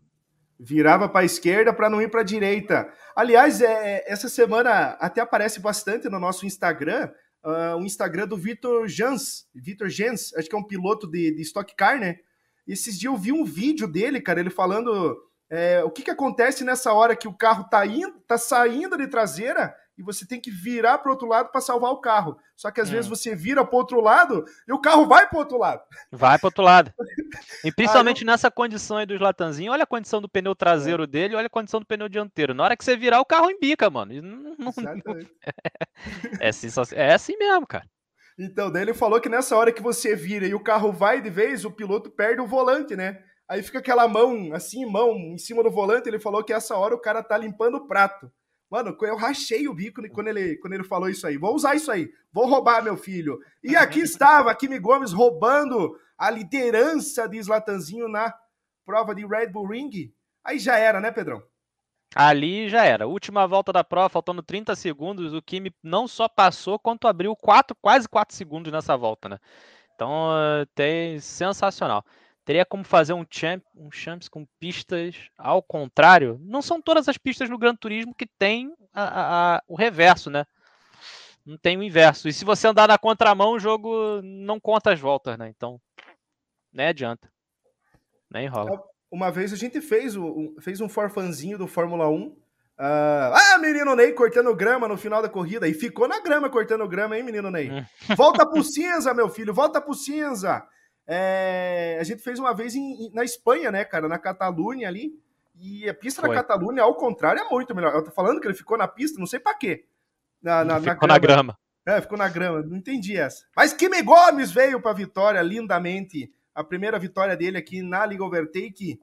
Virava para a esquerda para não ir para a direita. Aliás, é, é, essa semana até aparece bastante no nosso Instagram, uh, o Instagram do Vitor Jans, Vitor Jans, acho que é um piloto de, de Stock Car, né? Esses dias eu vi um vídeo dele, cara, ele falando é, o que, que acontece nessa hora que o carro tá indo, tá saindo de traseira e você tem que virar para outro lado para salvar o carro. Só que às hum. vezes você vira para outro lado e o carro vai para outro lado. Vai para outro lado. E principalmente nessa condição aí dos latanzinhos, olha a condição do pneu traseiro é. dele, olha a condição do pneu dianteiro. Na hora que você virar, o carro embica, mano. Não, não, é, assim, é assim mesmo, cara. Então, daí ele falou que nessa hora que você vira e o carro vai de vez, o piloto perde o volante, né? Aí fica aquela mão, assim, mão em cima do volante. Ele falou que essa hora o cara tá limpando o prato. Mano, eu rachei o bico quando ele, quando ele falou isso aí. Vou usar isso aí. Vou roubar, meu filho. E aqui estava Kimi Gomes roubando a liderança de Slatanzinho na prova de Red Bull Ring. Aí já era, né, Pedrão? Ali já era. Última volta da prova, faltando 30 segundos, o Kimi não só passou, quanto abriu quatro, quase 4 segundos nessa volta, né? Então, tem sensacional teria como fazer um, champ, um champs com pistas ao contrário. Não são todas as pistas no Gran Turismo que tem a, a, o reverso, né? Não tem o inverso. E se você andar na contramão, o jogo não conta as voltas, né? Então, nem adianta. Nem rola. Uma vez a gente fez, o, fez um forfanzinho do Fórmula 1. Uh, ah, menino Ney cortando grama no final da corrida. E ficou na grama cortando grama, hein, menino Ney? Hum. Volta pro cinza, meu filho, volta pro cinza. É, a gente fez uma vez em, na Espanha, né, cara, na Catalunha ali. E a pista Foi. da Catalunha, ao contrário, é muito melhor. Eu tô falando que ele ficou na pista, não sei para quê. Na, na, ficou na grama. É, ficou na grama. Não entendi essa. Mas Kimi Gomes veio para a vitória lindamente. A primeira vitória dele aqui na Liga Overtake.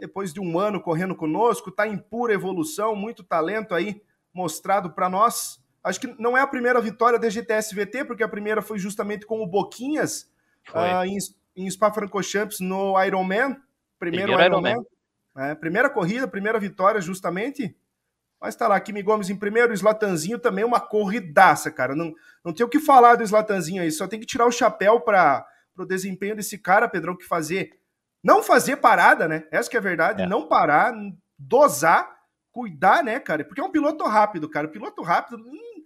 Depois de um ano correndo conosco, tá em pura evolução, muito talento aí mostrado para nós. Acho que não é a primeira vitória da GTS VT, porque a primeira foi justamente com o Boquinhas uh, em, em Spa-Francorchamps no Ironman. Primeiro, primeiro Ironman. Ironman. É, primeira corrida, primeira vitória, justamente. Mas tá lá, Kimi Gomes em primeiro, o Slatanzinho também uma corridaça, cara. Não, não tem o que falar do Slatanzinho aí, só tem que tirar o chapéu para o desempenho desse cara, Pedrão, que fazer. Não fazer parada, né? Essa que é a verdade, é. não parar, dosar, cuidar, né, cara? Porque é um piloto rápido, cara. piloto rápido, hum,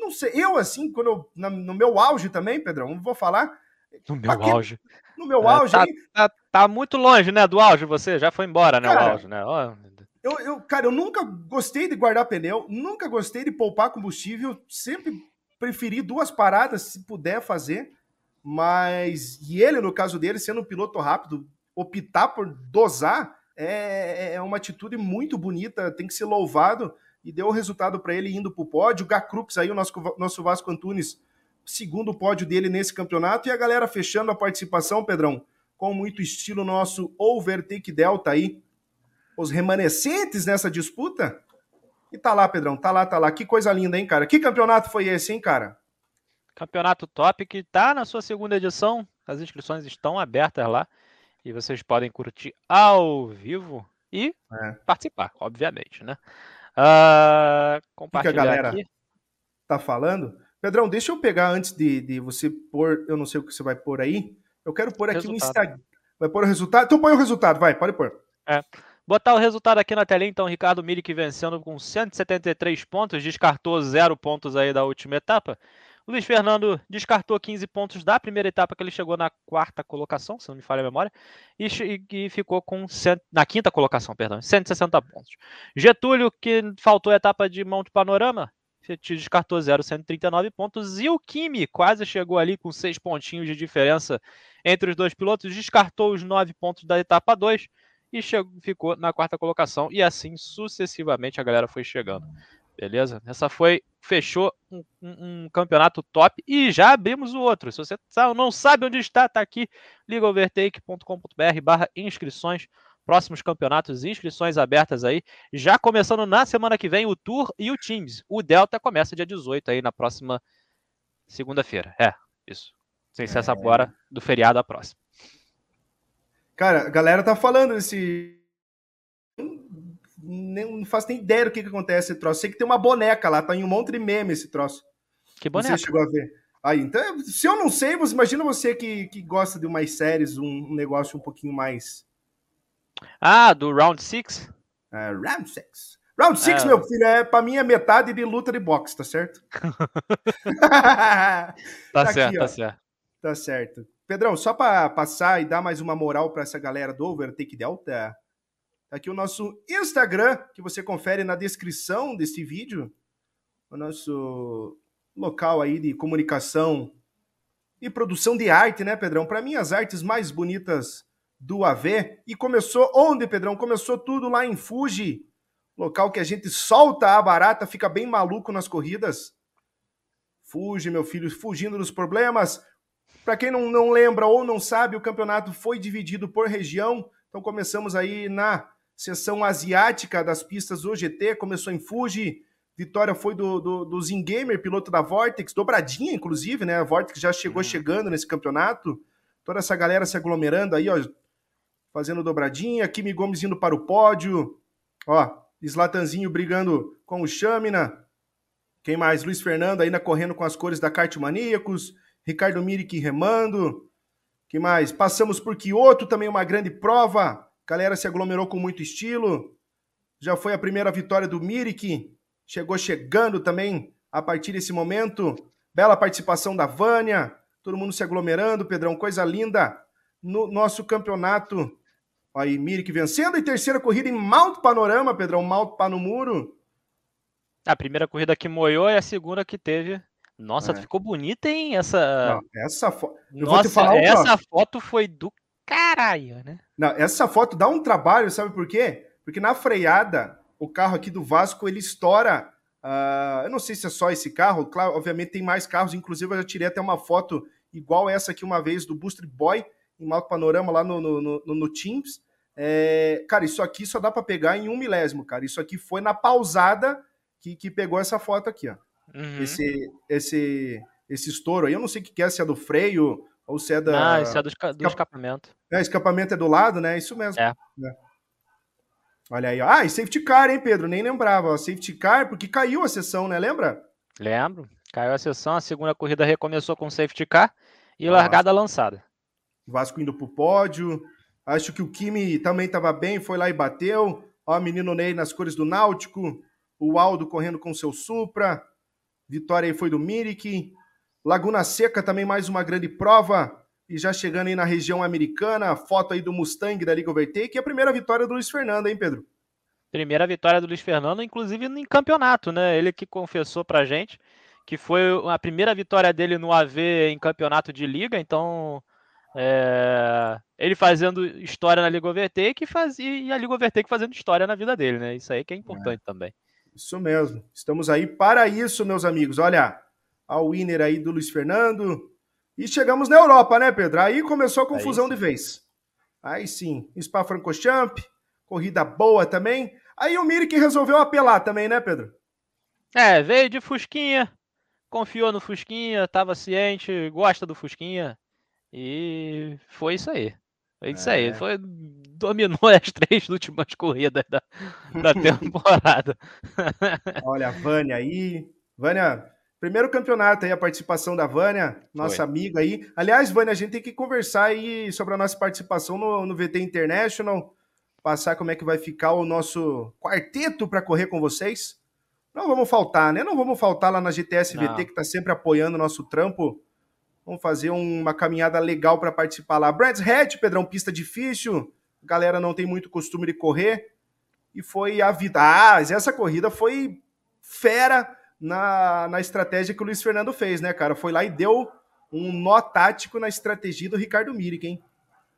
não sei. Eu, assim, quando eu, na, no meu auge também, Pedrão, não vou falar. No meu aqui, auge. No meu é, auge. Tá, aí... tá, tá, muito longe, né, do auge, você já foi embora, né, cara, o auge, né? Oh, eu, eu, cara, eu nunca gostei de guardar pneu, nunca gostei de poupar combustível, sempre preferi duas paradas se puder fazer, mas e ele, no caso dele, sendo um piloto rápido, optar por dosar é, é uma atitude muito bonita, tem que ser louvado e deu o resultado para ele indo para o pódio. O Gacrux aí, o nosso, nosso Vasco Antunes, segundo pódio dele nesse campeonato, e a galera fechando a participação, Pedrão, com muito estilo nosso Overtake Delta aí, os remanescentes nessa disputa. E tá lá, Pedrão, tá lá, tá lá. Que coisa linda, hein, cara? Que campeonato foi esse, hein, cara? Campeonato top que tá na sua segunda edição. As inscrições estão abertas lá e vocês podem curtir ao vivo e é. participar, obviamente, né? Uh, compartilhar que a galera aqui. tá falando. Pedrão, deixa eu pegar antes de, de você pôr, eu não sei o que você vai pôr aí. Eu quero pôr aqui resultado. no Instagram. Vai pôr o resultado? Então põe o resultado, vai, pode pôr. É. Botar o resultado aqui na telinha, então, Ricardo Mirik vencendo com 173 pontos, descartou zero pontos aí da última etapa. O Luiz Fernando descartou 15 pontos da primeira etapa, que ele chegou na quarta colocação, se não me falha a memória, e, e ficou com cent... na quinta colocação, perdão, 160 pontos. Getúlio, que faltou a etapa de Monte Panorama, descartou 0, 139 pontos. E o Kimi quase chegou ali com 6 pontinhos de diferença entre os dois pilotos, descartou os 9 pontos da etapa 2 e chegou, ficou na quarta colocação e assim sucessivamente a galera foi chegando. Beleza? Essa foi, fechou um, um, um campeonato top e já abrimos o outro. Se você não sabe onde está, está aqui ligaovertake.com.br barra inscrições, próximos campeonatos, inscrições abertas aí, já começando na semana que vem o Tour e o Teams. O Delta começa dia 18 aí na próxima segunda-feira. É, isso. Sem ser essa agora do feriado a próxima. Cara, a galera tá falando desse. Nem, não faço nem ideia do que, que acontece esse troço. Sei que tem uma boneca lá, tá em um monte de meme esse troço. Que boneca? Você chegou a ver. Aí, então, se eu não sei, você imagina você que, que gosta de umas séries, um, um negócio um pouquinho mais. Ah, do Round 6? É, Round 6. Round 6, é. meu filho, é, pra mim é metade de luta de boxe, tá certo? tá, tá, certo, aqui, tá certo. Tá certo. Pedrão, só para passar e dar mais uma moral para essa galera do Overtake Delta, tá aqui o nosso Instagram, que você confere na descrição desse vídeo. O nosso local aí de comunicação e produção de arte, né, Pedrão? Para mim, as artes mais bonitas do AV. E começou onde, Pedrão? Começou tudo lá em Fuji, local que a gente solta a barata, fica bem maluco nas corridas. Fuji, meu filho, fugindo dos problemas. Para quem não, não lembra ou não sabe, o campeonato foi dividido por região. Então começamos aí na seção asiática das pistas do GT, começou em Fuji. Vitória foi do, do, do Zingamer, piloto da Vortex, dobradinha, inclusive, né? A Vortex já chegou uhum. chegando nesse campeonato. Toda essa galera se aglomerando aí, ó, fazendo dobradinha. Kimi Gomes indo para o pódio. Ó, Slatanzinho brigando com o Chamina. Quem mais? Luiz Fernando ainda correndo com as cores da Kart Maníacos. Ricardo Mirik remando. que mais? Passamos por Kyoto, também uma grande prova. Galera se aglomerou com muito estilo. Já foi a primeira vitória do Mirik. Chegou chegando também a partir desse momento. Bela participação da Vânia. Todo mundo se aglomerando, Pedrão. Coisa linda no nosso campeonato. Aí, Mirik vencendo. E terceira corrida em Mount Panorama, Pedrão. Mount Panomuro. A primeira corrida que moiou e a segunda que teve nossa, é. ficou bonita, hein? Essa. Não, essa foto. Nossa, essa foto foi do caralho, né? Não, essa foto dá um trabalho, sabe por quê? Porque na freada, o carro aqui do Vasco ele estoura Uh, eu não sei se é só esse carro, claro, obviamente tem mais carros, inclusive eu já tirei até uma foto igual essa aqui uma vez do Booster Boy em Malco Panorama lá no, no, no, no Teams. É, cara, isso aqui só dá para pegar em um milésimo, cara. Isso aqui foi na pausada que, que pegou essa foto aqui, ó. Uhum. Esse, esse, esse estouro aí, eu não sei o que é, se é do freio ou se é da. Ah, isso é do, do escapamento. É, escapamento é do lado, né? Isso mesmo. É. é. Olha aí, ó. Ah, e safety car, hein, Pedro? Nem lembrava. Ó. Safety car, porque caiu a sessão, né? Lembra? Lembro. Caiu a sessão, a segunda corrida recomeçou com safety car e ah. largada lançada. Vasco indo pro pódio. Acho que o Kimi também estava bem, foi lá e bateu. Ó, menino Ney nas cores do Náutico. O Aldo correndo com seu Supra. Vitória aí foi do Mirik. Laguna Seca também mais uma grande prova. E já chegando aí na região americana, foto aí do Mustang da Liga Overtake. E a primeira vitória do Luiz Fernando, hein, Pedro? Primeira vitória do Luiz Fernando, inclusive em campeonato, né? Ele que confessou pra gente que foi a primeira vitória dele no AV em campeonato de liga, então é, ele fazendo história na Liga Overtake e, faz, e a Liga Overtake fazendo história na vida dele, né? Isso aí que é importante é. também. Isso mesmo. Estamos aí para isso, meus amigos. Olha, a winner aí do Luiz Fernando. E chegamos na Europa, né, Pedro? Aí começou a confusão de vez. Aí sim, Spa-Francorchamps, corrida boa também. Aí o Mirik resolveu apelar também, né, Pedro? É, veio de Fusquinha, confiou no Fusquinha, estava ciente, gosta do Fusquinha. E foi isso aí. Foi isso é. aí. Foi, dominou as três últimas corridas da, da temporada. Olha, a Vânia aí. Vânia, primeiro campeonato aí, a participação da Vânia, nossa Foi. amiga aí. Aliás, Vânia, a gente tem que conversar aí sobre a nossa participação no, no VT International, passar como é que vai ficar o nosso quarteto para correr com vocês. Não vamos faltar, né? Não vamos faltar lá na GTS VT, que está sempre apoiando o nosso trampo. Vamos fazer uma caminhada legal para participar lá. Brands Hatch, Pedrão, pista difícil. A galera não tem muito costume de correr. E foi a vida. Ah, essa corrida foi fera na, na estratégia que o Luiz Fernando fez, né, cara? Foi lá e deu um nó tático na estratégia do Ricardo Mirik, hein?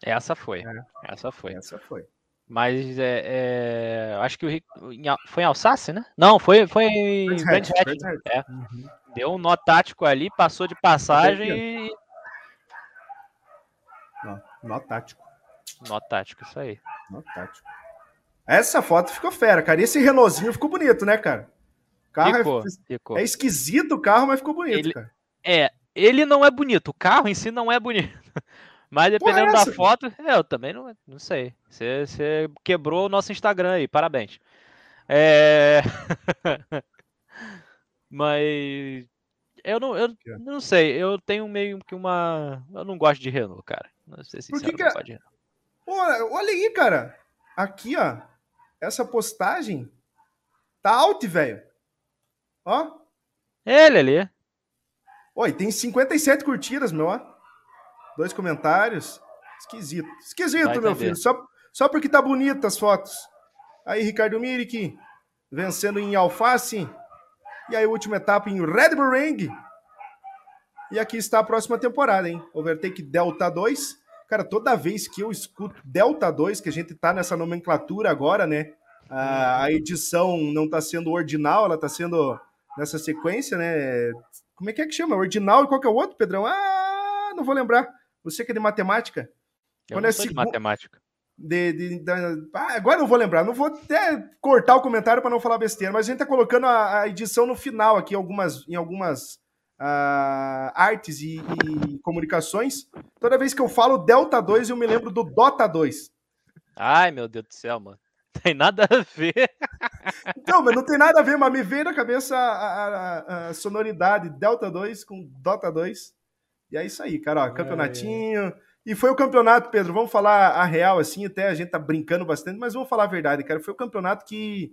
Essa foi. É. Essa foi. Essa foi. Mas é, é, acho que o, foi em Alsácia, né? Não, foi, foi em Hatch. É. Uhum. Deu um nó tático ali, passou de passagem e. Nó, nó tático. Nó tático, isso aí. Nó tático. Essa foto ficou fera, cara. E esse Renaultzinho ficou bonito, né, cara? O carro ficou, é, ficou. é esquisito o carro, mas ficou bonito, ele, cara. É, ele não é bonito. O carro em si não é bonito. Mas dependendo da foto, é, eu também não, não sei. Você, você quebrou o nosso Instagram aí, parabéns. É. Mas eu não, eu não sei, eu tenho meio que uma. Eu não gosto de Renault, cara. Não sei se que que... de Renault. Olha, olha aí, cara. Aqui, ó. Essa postagem tá alto, velho. Ó. Ele ali. Oi, tem 57 curtidas, meu, ó. Dois comentários. Esquisito. Esquisito, meu filho. Só, só porque tá bonita as fotos. Aí, Ricardo Mirik vencendo em Alface. E aí, última etapa em Red Bull Ring. E aqui está a próxima temporada, hein? Overtake Delta 2. Cara, toda vez que eu escuto Delta 2, que a gente tá nessa nomenclatura agora, né? A, a edição não tá sendo ordinal, ela tá sendo nessa sequência, né? Como é que é que chama? Ordinal e qual que é o outro, Pedrão? Ah, não vou lembrar. Você que é de matemática. Eu Quando é seg... de matemática. De, de, de, ah, agora não vou lembrar, não vou até cortar o comentário para não falar besteira, mas a gente tá colocando a, a edição no final aqui, algumas, em algumas uh, artes e, e, comunicações. Toda vez que eu falo Delta 2, eu me lembro do Dota 2. Ai, meu Deus do céu, mano. Tem nada a ver. Então, mas não tem nada a ver, mas me veio na cabeça a, a, a sonoridade Delta 2 com Dota 2. E é isso aí, cara. Ó, campeonatinho. E foi o campeonato, Pedro, vamos falar a real, assim, até a gente tá brincando bastante, mas vamos falar a verdade, cara. Foi o campeonato que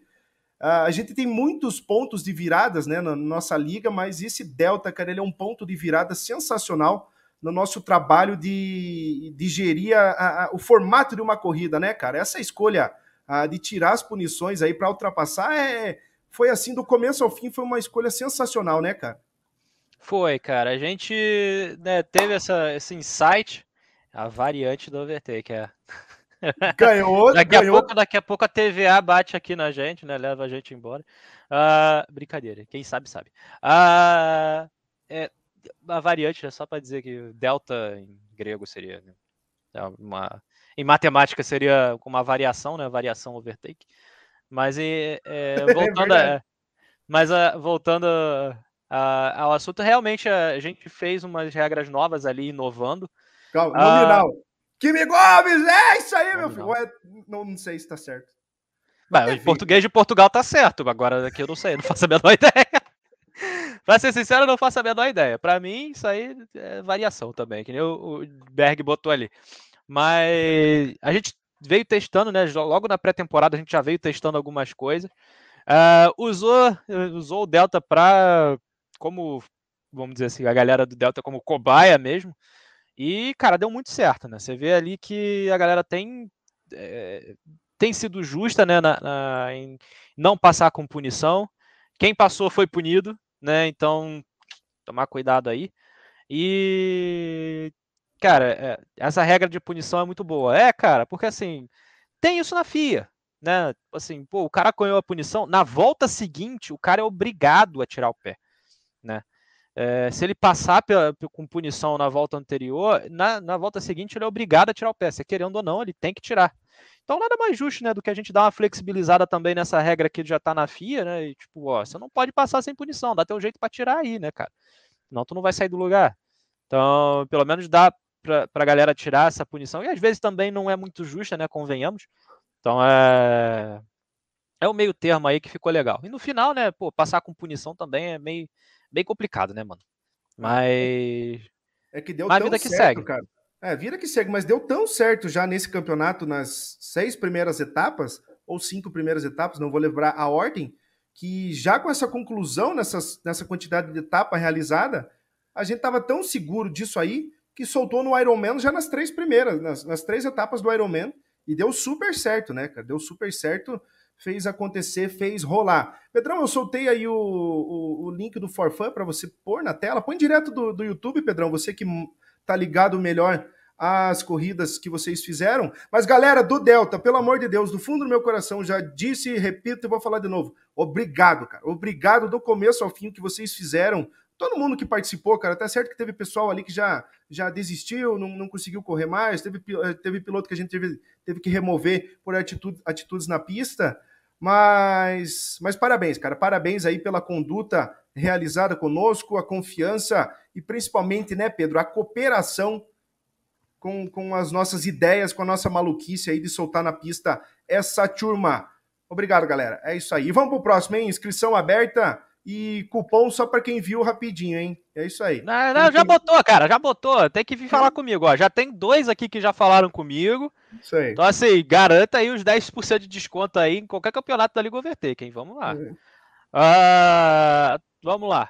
uh, a gente tem muitos pontos de viradas, né, na nossa liga, mas esse Delta, cara, ele é um ponto de virada sensacional no nosso trabalho de, de gerir a, a, o formato de uma corrida, né, cara? Essa escolha uh, de tirar as punições aí para ultrapassar é, foi assim, do começo ao fim, foi uma escolha sensacional, né, cara? Foi, cara. A gente né, teve essa, esse insight a variante do Overtake, é. Ganhou, daqui ganhou. A pouco, daqui a pouco a TVA bate aqui na gente, né? Leva a gente embora. Uh, brincadeira, quem sabe, sabe. Uh, é, a variante, né? Só para dizer que delta em grego seria né? É uma, em matemática seria uma variação, né? Variação overtake. Mas é, é, voltando, é a, mas uh, voltando a, ao assunto, realmente a gente fez umas regras novas ali, inovando. Calma, nominal. Uh, Kimi Gomes, é isso aí, meu filho. Ué, não, não sei se tá certo. Bah, em português de Portugal tá certo, agora aqui eu não sei, não faço a menor ideia. pra ser sincero, eu não faço a menor ideia. Pra mim, isso aí é variação também, que nem o, o Berg botou ali. Mas a gente veio testando, né? Logo na pré-temporada a gente já veio testando algumas coisas. Uh, usou, usou o Delta para como, vamos dizer assim, a galera do Delta como cobaia mesmo. E, cara, deu muito certo, né? Você vê ali que a galera tem, é, tem sido justa, né, na, na, em não passar com punição. Quem passou foi punido, né? Então, tomar cuidado aí. E, cara, é, essa regra de punição é muito boa. É, cara, porque assim, tem isso na FIA, né? Assim, pô, o cara conheceu a punição, na volta seguinte, o cara é obrigado a tirar o pé, né? É, se ele passar pela, com punição na volta anterior, na, na, volta seguinte ele é obrigado a tirar o pé. Se querendo ou não, ele tem que tirar. Então nada mais justo, né, do que a gente dar uma flexibilizada também nessa regra que já tá na FIA, né? E, tipo, ó, você não pode passar sem punição, dá teu jeito para tirar aí, né, cara? Senão tu não vai sair do lugar. Então, pelo menos dá pra, pra galera tirar essa punição. E às vezes também não é muito justa, né? Convenhamos. Então é. É o meio termo aí que ficou legal. E no final, né, pô, passar com punição também é meio bem complicado, né, mano? Mas. É que deu Mas tão vida que certo, segue. cara. É, vida que segue, mas deu tão certo já nesse campeonato, nas seis primeiras etapas, ou cinco primeiras etapas, não vou lembrar a ordem, que já com essa conclusão, nessas, nessa quantidade de etapa realizada, a gente tava tão seguro disso aí, que soltou no Ironman já nas três primeiras, nas, nas três etapas do Ironman, e deu super certo, né, cara? Deu super certo fez acontecer, fez rolar. Pedrão, eu soltei aí o, o, o link do Forfã para você pôr na tela. Põe direto do, do YouTube, Pedrão, você que tá ligado melhor às corridas que vocês fizeram. Mas, galera do Delta, pelo amor de Deus, do fundo do meu coração, já disse, repito e vou falar de novo. Obrigado, cara. Obrigado do começo ao fim que vocês fizeram todo mundo que participou, cara, tá certo que teve pessoal ali que já, já desistiu, não, não conseguiu correr mais, teve, teve piloto que a gente teve, teve que remover por atitude, atitudes na pista, mas, mas parabéns, cara. Parabéns aí pela conduta realizada conosco, a confiança e principalmente, né, Pedro, a cooperação com, com as nossas ideias, com a nossa maluquice aí de soltar na pista essa turma. Obrigado, galera. É isso aí. E vamos pro próximo, hein? Inscrição aberta e cupom só para quem viu rapidinho, hein? É isso aí. Não, não, já botou, cara, já botou. Tem que vir falar comigo, ó. Já tem dois aqui que já falaram comigo. Isso aí. Então, assim, garanta aí os 10% de desconto aí em qualquer campeonato da Liga Overtake, hein? Vamos lá. É. Uh, vamos lá.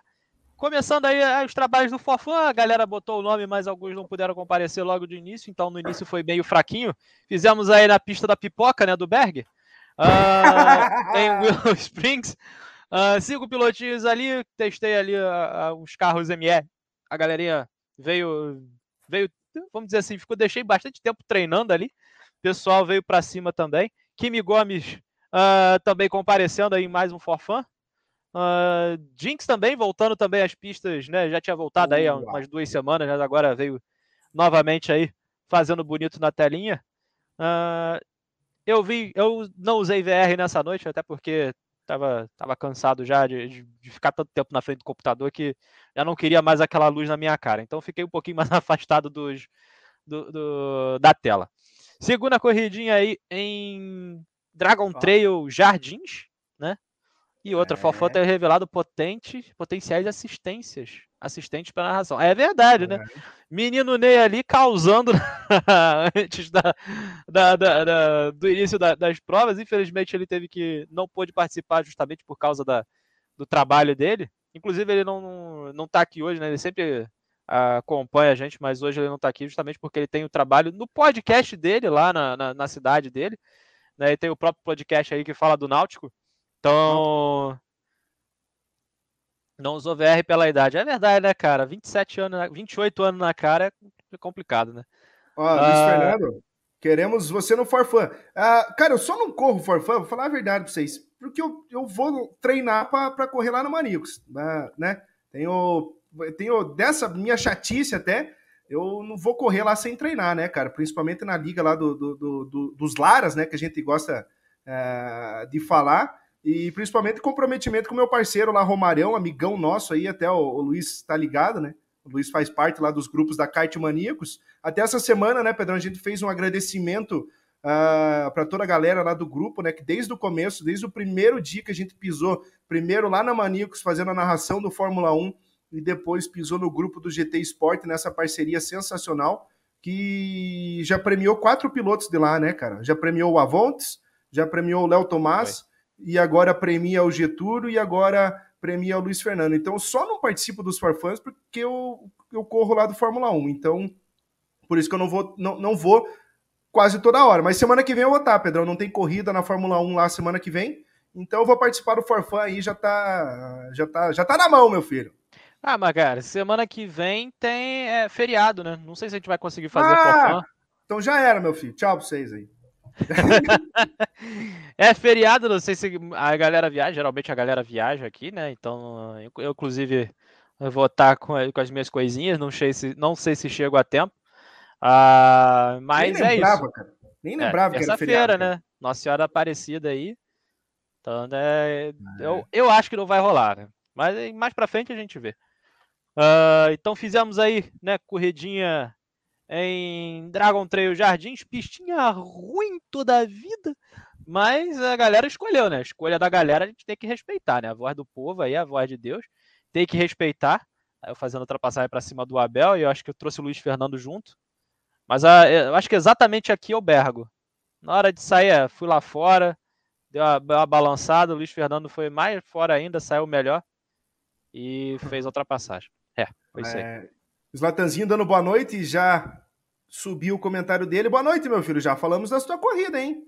Começando aí ah, os trabalhos do Fofã, a galera botou o nome, mas alguns não puderam comparecer logo de início, então no início foi meio fraquinho. Fizemos aí na pista da pipoca, né, do Berg. Uh, em Willow Springs. Uh, cinco pilotinhos ali, testei ali uh, uh, os carros ME. A galerinha veio, veio, vamos dizer assim, ficou, deixei bastante tempo treinando ali. O pessoal veio para cima também. Kimi Gomes também comparecendo aí mais um forfã. Jinx também, voltando também às pistas, né? Já tinha voltado aí há umas duas semanas, mas agora veio novamente aí fazendo bonito na telinha. Eu vi, eu não usei VR nessa noite, até porque Tava, tava cansado já de, de, de, ficar tanto tempo na frente do computador que já não queria mais aquela luz na minha cara. Então fiquei um pouquinho mais afastado dos, do, do, da tela. Segunda corridinha aí em Dragon Trail Jardins, né? E outra, é. Fofão ter revelado potentes, potenciais assistências. Assistentes para narração. É verdade, né? é. né? Menino Ney ali causando antes da, da, da, da do início das provas. Infelizmente, ele teve que. não pôde participar justamente por causa da, do trabalho dele. Inclusive, ele não, não tá aqui hoje, né? Ele sempre acompanha a gente, mas hoje ele não está aqui justamente porque ele tem o trabalho no podcast dele lá na, na, na cidade dele. Né? Ele tem o próprio podcast aí que fala do Náutico. Então. Não usou VR pela idade. É verdade, né, cara? 27 anos, 28 anos na cara é complicado, né? Ó, Luiz uh... Fernando. Queremos você no Forfã. Uh, cara, eu só não corro Forfã, vou falar a verdade pra vocês, porque eu, eu vou treinar para correr lá no Manicos, uh, né? Tenho, tenho dessa minha chatice até, eu não vou correr lá sem treinar, né, cara? Principalmente na liga lá do, do, do, do dos Laras, né, que a gente gosta uh, de falar. E principalmente comprometimento com meu parceiro lá, Romarão, amigão nosso aí, até o, o Luiz tá ligado, né? O Luiz faz parte lá dos grupos da Kite Maníacos. Até essa semana, né, Pedrão, a gente fez um agradecimento uh, ah, para toda a galera lá do grupo, né, que desde o começo, desde o primeiro dia que a gente pisou, primeiro lá na Maníacos, fazendo a narração do Fórmula 1, e depois pisou no grupo do GT Sport, nessa parceria sensacional, que já premiou quatro pilotos de lá, né, cara? Já premiou o Avontes, já premiou o Léo Tomás, e agora premia o Getúlio, e agora premia o Luiz Fernando. Então, só não participo dos Farfãs porque eu, eu corro lá do Fórmula 1. Então, por isso que eu não vou, não, não vou quase toda hora. Mas semana que vem eu vou estar, Pedrão. Não tem corrida na Fórmula 1 lá semana que vem. Então eu vou participar do Forfã aí, já tá, já tá, já tá na mão, meu filho. Ah, mas cara, semana que vem tem é, feriado, né? Não sei se a gente vai conseguir fazer ah, Forfã. Então já era, meu filho. Tchau pra vocês aí. É feriado, não sei se a galera viaja, geralmente a galera viaja aqui, né? Então, eu, inclusive, vou estar com, com, as minhas coisinhas, não sei se, não sei se chego a tempo. Ah, mas Nem é lembrava, isso. Cara. Nem é, lembrava é, que era feira, né? Nossa Senhora Aparecida aí. Então, né, é. eu, eu acho que não vai rolar, né? Mas mais pra frente a gente vê. Uh, então fizemos aí, né, corridinha em Dragon Trail Jardins, pistinha ruim toda a vida, mas a galera escolheu, né? A escolha da galera a gente tem que respeitar, né? A voz do povo aí, a voz de Deus, tem que respeitar. Eu fazendo ultrapassagem para cima do Abel e eu acho que eu trouxe o Luiz Fernando junto. Mas a, eu acho que exatamente aqui eu bergo. Na hora de sair, fui lá fora, deu uma, uma balançada, o Luiz Fernando foi mais fora ainda, saiu melhor e fez a ultrapassagem. É, foi isso aí. É, Slatanzinho dando boa noite, já subiu o comentário dele. Boa noite, meu filho. Já falamos da sua corrida, hein?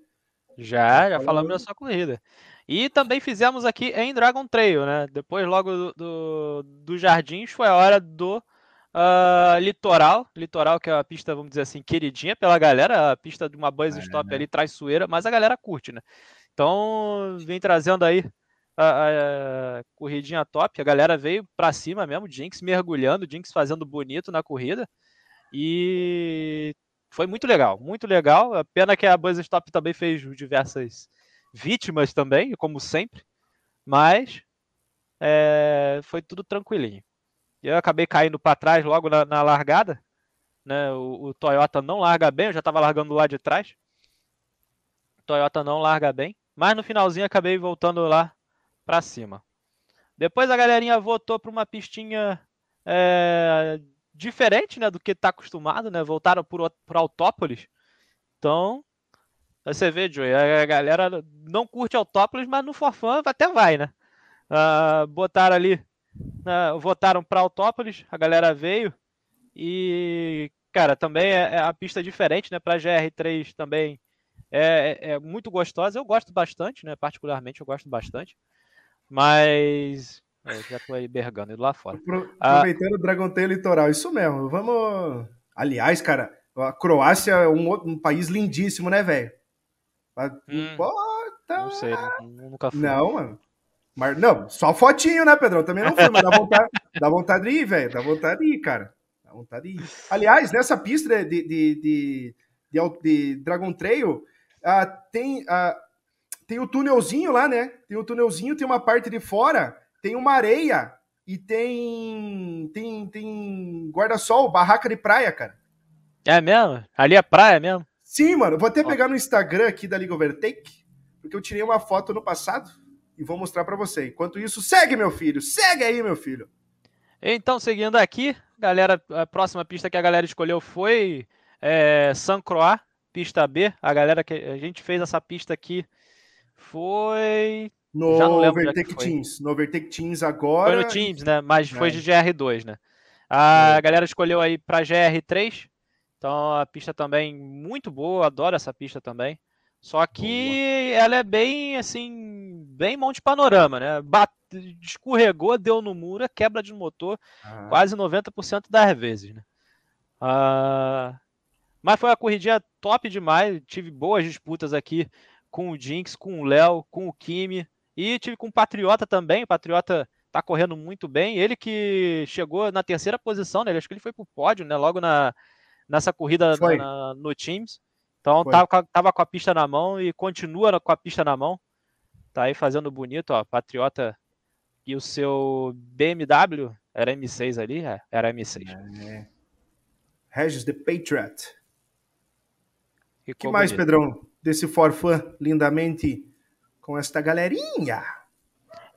Já, já falamos da sua corrida. E também fizemos aqui em Dragon Trail, né? Depois, logo do, do, do Jardins, foi a hora do uh, Litoral. Litoral, que é uma pista, vamos dizer assim, queridinha pela galera. A pista de uma buzz stop é. ali traiçoeira, mas a galera curte, né? Então, vem trazendo aí a, a, corridinha top. A galera veio pra cima mesmo, Jinx mergulhando, Jinx fazendo bonito na corrida. E foi muito legal, muito legal. A pena que a Buzz Stop também fez diversas vítimas também, como sempre. Mas é, foi tudo tranquilinho. Eu acabei caindo para trás logo na, na largada. Né? O, o, Toyota não larga bem, eu já estava largando lá de trás. Toyota não larga bem. Mas no finalzinho acabei voltando lá para cima. Depois a galerinha voltou para uma pistinha é, diferente né, do que está acostumado, né? Voltaram por Autópolis. Então, você vê, Joey, a galera não curte Autópolis, mas no Forfã até vai, né? Uh, botaram ali, uh, votaram para Autópolis, a galera veio e, cara, também é, é a pista diferente, né? Para GR3 também é, é, é, muito gostosa. Eu gosto bastante, né? Particularmente eu gosto bastante. Mas é, já tô aí bergando, lá fora. Ah, aproveitando ah, o Dragon Tail Litoral, isso mesmo. Vamos. Aliás, cara, a Croácia é um, um país lindíssimo, né, velho? Hum, Não sei, nunca fui. Não, mano. Mas, não, só fotinho, né, Pedrão? Também não fui, mas dá vontade, dá vontade de ir, velho. Dá vontade de ir, cara. Dá vontade de ir. Aliás, nessa pista de, de, de, de, de Dragon Trail, uh, tem, uh, tem o túnelzinho lá, né? Tem o túnelzinho, tem uma parte de fora, tem uma areia e tem tem, tem guarda-sol, barraca de praia, cara. É mesmo? Ali é praia mesmo? Sim, mano. Vou até pegar no Instagram aqui da League Overtake, porque eu tirei uma foto no passado e vou mostrar para você. Enquanto isso, segue, meu filho. Segue aí, meu filho. Então, seguindo aqui, galera, a próxima pista que a galera escolheu foi é, San Croix, pista B. A galera que a gente fez essa pista aqui foi no é Overtake Teams. No Overtake Teams agora. Foi no Teams, né? Mas é. foi de GR2, né? A é. galera escolheu aí para GR3. Então a pista também muito boa, adoro essa pista também. Só que boa. ela é bem assim, bem monte panorama, né? Bate, escorregou, deu no muro, é quebra de motor, ah. quase 90% das vezes, né? Ah, Mas foi uma corridinha top demais. Tive boas disputas aqui com o Jinx, com o Léo, com o Kimi. E tive com o Patriota também. O Patriota tá correndo muito bem. Ele que chegou na terceira posição, né? Acho que ele foi pro pódio, né? Logo na, nessa corrida na, na, no Teams. Então tava, tava, com a pista na mão e continua com a pista na mão. Tá aí fazendo bonito, ó. Patriota e o seu BMW era M6 ali? É, era M6. É. Regis The Patriot. O que mais, bonito. Pedrão, desse forfã lindamente com esta galerinha?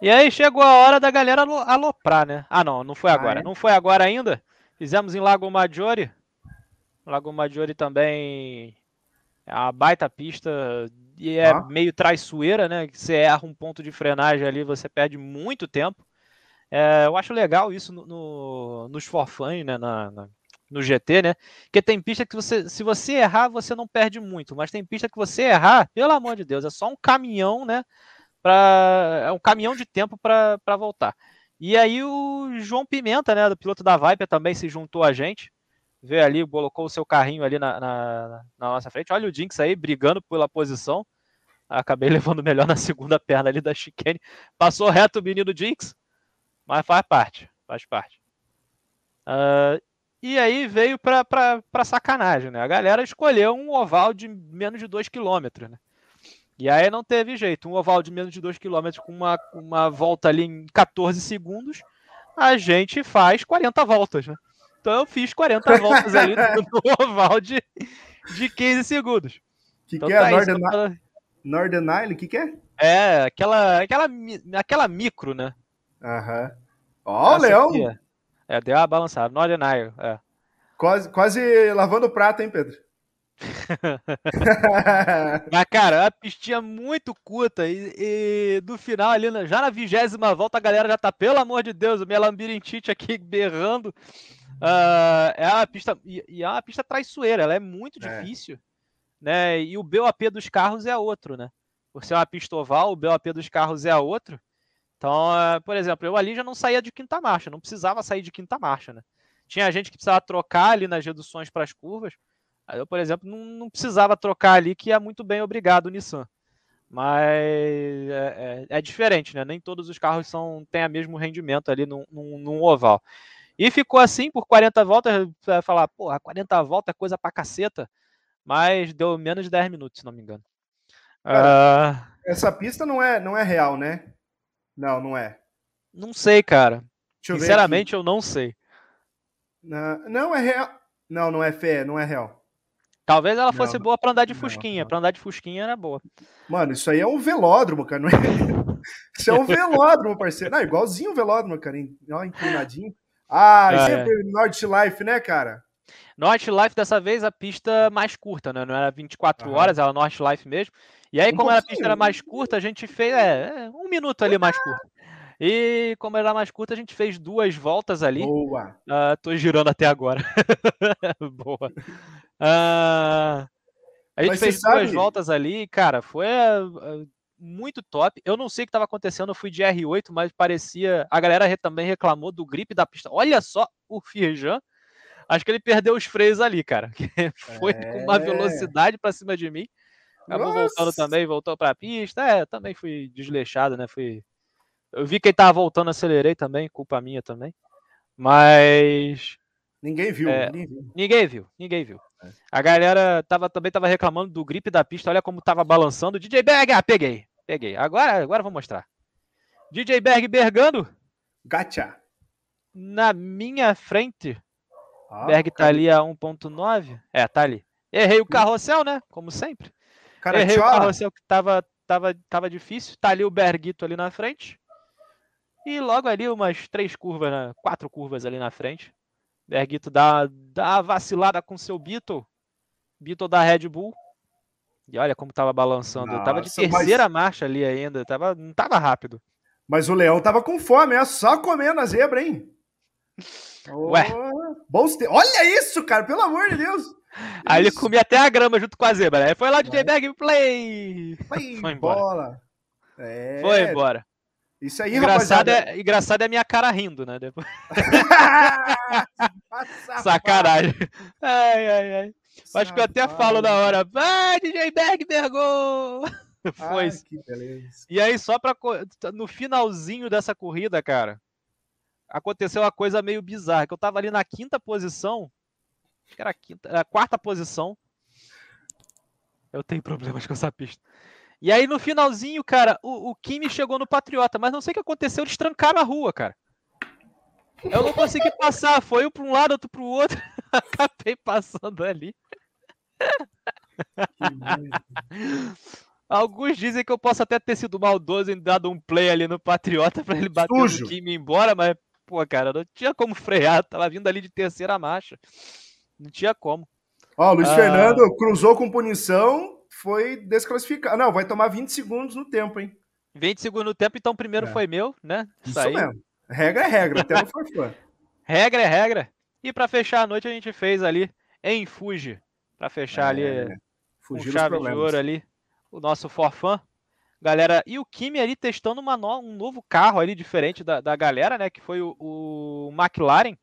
E aí chegou a hora da galera aloprar, né? Ah, não, não foi agora. Ah, é? Não foi agora ainda. Fizemos em Lago Maggiore. Lago Maggiore também é uma baita pista e é ah. meio traiçoeira, né? Você erra um ponto de frenagem ali, você perde muito tempo. É, eu acho legal isso no, no, nos forfãs, né? Na, na, no GT, né? Porque tem pista que você, se você errar, você não perde muito, mas tem pista que você errar, pelo amor de Deus, é só um caminhão, né? Pra, é um caminhão de tempo para voltar. E aí o João Pimenta, né, do piloto da Viper, também se juntou a gente veio ali, colocou o seu carrinho ali na, na, na, nossa frente. Olha o Jinx aí brigando pela posição. Acabei levando melhor na segunda perna ali da chicane. Passou reto o menino Jinx, mas faz parte, faz parte. Uh, e aí veio pra, pra, pra sacanagem, né? A galera escolheu um oval de menos de 2 km, né? E aí não teve jeito. Um oval de menos de 2 km com uma, uma volta ali em 14 segundos, a gente faz 40 voltas, né? Então eu fiz 40 voltas ali no oval de, de 15 segundos. Que então, que é tá Northern, pra... Northern Island? O que, que é? É, aquela, aquela, aquela micro, né? Aham. Ó, o Leão! É. é, deu uma balançada. Northern Island, é. Quase, quase lavando o prato, hein, Pedro? Mas, cara, a pistinha muito curta e, e, do final ali, já na vigésima volta, a galera já tá, pelo amor de Deus, o minha labirintite aqui berrando. Uh, é uma pista e, e, é uma pista traiçoeira, ela é muito é. difícil, né? E o BOP dos carros é outro, né? Por ser uma pista oval, o BOP dos carros é outro. Então, uh, por exemplo, eu ali já não saía de quinta marcha, não precisava sair de quinta marcha, né? Tinha gente que precisava trocar ali nas reduções para as curvas. Aí eu, por exemplo, não, não, precisava trocar ali, que é muito bem obrigado o Nissan. Mas é, é, é, diferente, né? Nem todos os carros são, têm o mesmo rendimento ali num, num, num oval. E ficou assim por 40 voltas, vai falar, porra, 40 voltas é coisa pra caceta, mas deu menos de 10 minutos, se não me engano. Cara, uh... Essa pista não é, não é real, né? Não, não é. Não sei, cara. Sinceramente, eu não sei. Não, não é real. Não, não é fé, não é real. Talvez ela fosse não, boa para andar de fusquinha. Para andar de fusquinha era boa. Mano, isso aí é um velódromo, cara. Não é... Isso é um velódromo, parceiro. Não, igualzinho o velódromo, cara. Ó, inclinadinho. Ah, é. sempre North Life, né, cara? North Life dessa vez a pista mais curta, né? Não era 24 uhum. horas, era North Life mesmo. E aí, um como a pista era mais curta, a gente fez é, é, um minuto ali mais curto. E como era mais curta, a gente fez duas voltas ali. Boa. Uh, tô girando até agora. Boa. Uh, a gente Mas fez duas sabe... voltas ali, cara, foi uh, muito top. Eu não sei o que estava acontecendo, eu fui de R8, mas parecia. A galera também reclamou do grip da pista. Olha só o Firjan. Acho que ele perdeu os freios ali, cara. foi é... com uma é. velocidade para cima de mim. Acabou Nossa. voltando também, voltou para a pista. É, também fui desleixado, né? Fui. Eu vi que ele tava voltando, acelerei também, culpa minha também. Mas. Ninguém viu, é... ninguém viu. Ninguém viu, ninguém viu. É. A galera tava, também tava reclamando do grip da pista, olha como tava balançando. DJ Berg, ah, peguei, peguei. Agora, agora vou mostrar. DJ Berg bergando. Gacha. Na minha frente. Ah, Berg tá ali a 1.9. É, tá ali. Errei o carrossel, né? Como sempre. Cara, Errei tchau. o carrossel que tava, tava, tava difícil. Tá ali o Berguito ali na frente. E logo ali umas três curvas, né? quatro curvas ali na frente. Berguito dá, dá vacilada com seu Beetle. Beetle da Red Bull. E olha como tava balançando. Nossa, tava de terceira mas... marcha ali ainda. Tava, não tava rápido. Mas o leão tava com fome, é só comendo a zebra, hein? Ué. Oh, bons te... Olha isso, cara, pelo amor de Deus. Aí ele comia até a grama junto com a zebra. Aí foi lá de J-Bag Play. Foi embora. É... Foi embora. Isso aí, engraçado rapaziada. É, engraçado é a minha cara rindo, né? Depois... Sacanagem. Ai, ai, ai. Acho que eu até falo na hora. Vai, DJ Bergbergou! Foi. Ai, que beleza. E aí, só pra. No finalzinho dessa corrida, cara, aconteceu uma coisa meio bizarra. Que eu tava ali na quinta posição. Acho que era a, quinta, a quarta posição. Eu tenho problemas com essa pista. E aí, no finalzinho, cara, o, o Kimi chegou no Patriota, mas não sei o que aconteceu, eles trancaram a rua, cara. Eu não consegui passar, foi um para um lado, outro para o outro. Acabei passando ali. Alguns dizem que eu posso até ter sido maldoso e dado um play ali no Patriota para ele bater Sujo. no Kimi embora, mas, pô, cara, não tinha como frear, tava vindo ali de terceira marcha. Não tinha como. Ó, o Luiz ah... Fernando cruzou com punição, foi desclassificado. Não, vai tomar 20 segundos no tempo, hein? 20 segundos no tempo, então o primeiro é. foi meu, né? Isso, Isso mesmo. Regra é regra, até no Farfã. regra é regra. E para fechar a noite a gente fez ali em Fuji, para fechar é, ali com chave de ouro ali, o nosso forfã. Galera, e o Kimi ali testando uma no, um novo carro ali diferente da, da galera, né? Que foi o, o McLaren.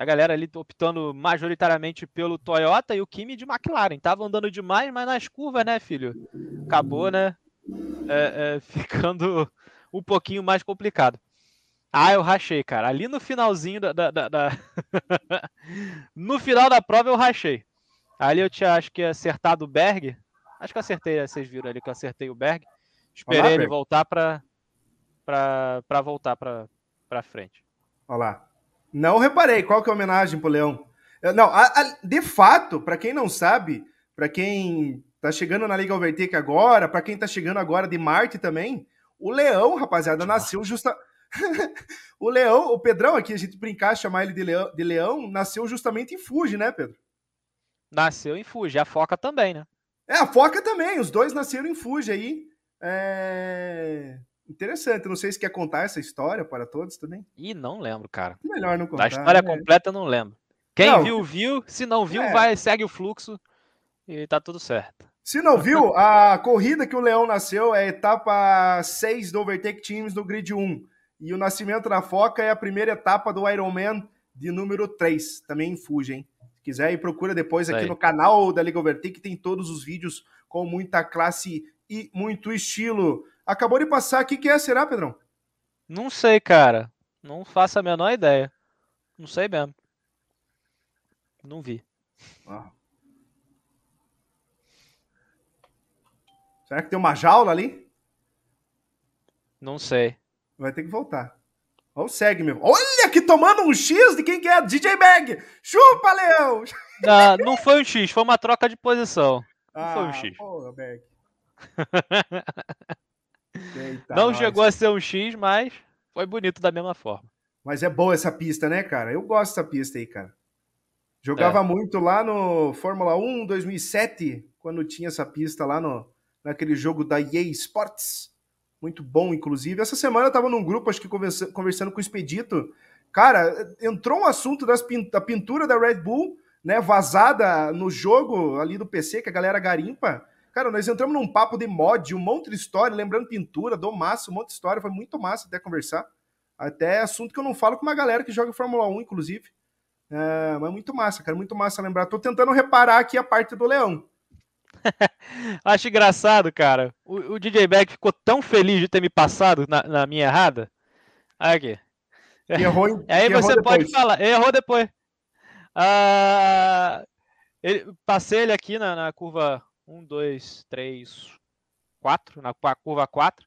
E a galera ali optando majoritariamente pelo Toyota e o Kimi de McLaren. Tava andando demais, mas nas curvas, né, filho? Acabou, né? É, é, ficando um pouquinho mais complicado. Ah, eu rachei, cara. Ali no finalzinho da. da, da, da... no final da prova eu rachei. Ali eu tinha, acho que, acertado o Berg. Acho que eu acertei, vocês viram ali que eu acertei o Berg. Esperei Olá, ele Berg. voltar para para voltar para frente. Olha lá. Não reparei. Qual que é a homenagem pro Leão? Não, a, a, de fato, para quem não sabe, para quem tá chegando na Liga Overtake agora, para quem tá chegando agora de Marte também, o Leão, rapaziada, nasceu justa o Leão, o Pedrão aqui, a gente brincar, chamar ele de leão, de leão, nasceu justamente em Fuji, né, Pedro? Nasceu em Fuji, a Foca também, né? É, a Foca também, os dois nasceram em Fuji aí. É... Interessante, não sei se quer contar essa história para todos também. Ih, não lembro, cara. Melhor não contar. A história né? completa eu não lembro. Quem não, viu, viu. Se não viu, é. vai, segue o fluxo e tá tudo certo. Se não viu, a corrida que o Leão nasceu é a etapa 6 do Overtake Teams do Grid 1. E o Nascimento da Foca é a primeira etapa do Ironman de número 3, também em Fuji, hein? Se quiser, aí procura depois aqui no canal da Liga Overtake, tem todos os vídeos com muita classe e muito estilo. Acabou de passar aqui, que é, será, Pedrão? Não sei, cara. Não faço a menor ideia. Não sei mesmo. Não vi. Ah. Será que tem uma jaula ali? Não sei. Vai ter que voltar. Olha o segue, meu. Olha que tomando um X de quem que é? DJ Bag! Chupa, Leão! Não, não foi um X, foi uma troca de posição. Não ah, foi um X. Porra, Bag. Eita, não chegou a ser um X, mas foi bonito da mesma forma. Mas é boa essa pista, né, cara? Eu gosto dessa pista aí, cara. Jogava é. muito lá no Fórmula 1 2007, quando tinha essa pista lá no, naquele jogo da EA Sports muito bom, inclusive. Essa semana eu tava num grupo, acho que conversa, conversando com o Expedito. Cara, entrou um assunto das, da pintura da Red Bull, né, vazada no jogo ali do PC, que a galera garimpa. Cara, nós entramos num papo de mod, um monte de história, lembrando pintura, do massa, um monte de história, foi muito massa até conversar. Até assunto que eu não falo com uma galera que joga Fórmula 1, inclusive. É, mas muito massa, cara, muito massa lembrar. Tô tentando reparar aqui a parte do Leão. Acho engraçado, cara. O, o, DJ Beck ficou tão feliz de ter me passado na, na minha errada. Aqui. Errou, em, Aí você errou pode depois. falar, errou depois. Ah, ele, passei ele aqui na, na curva 1, 2, 3, 4, na curva 4.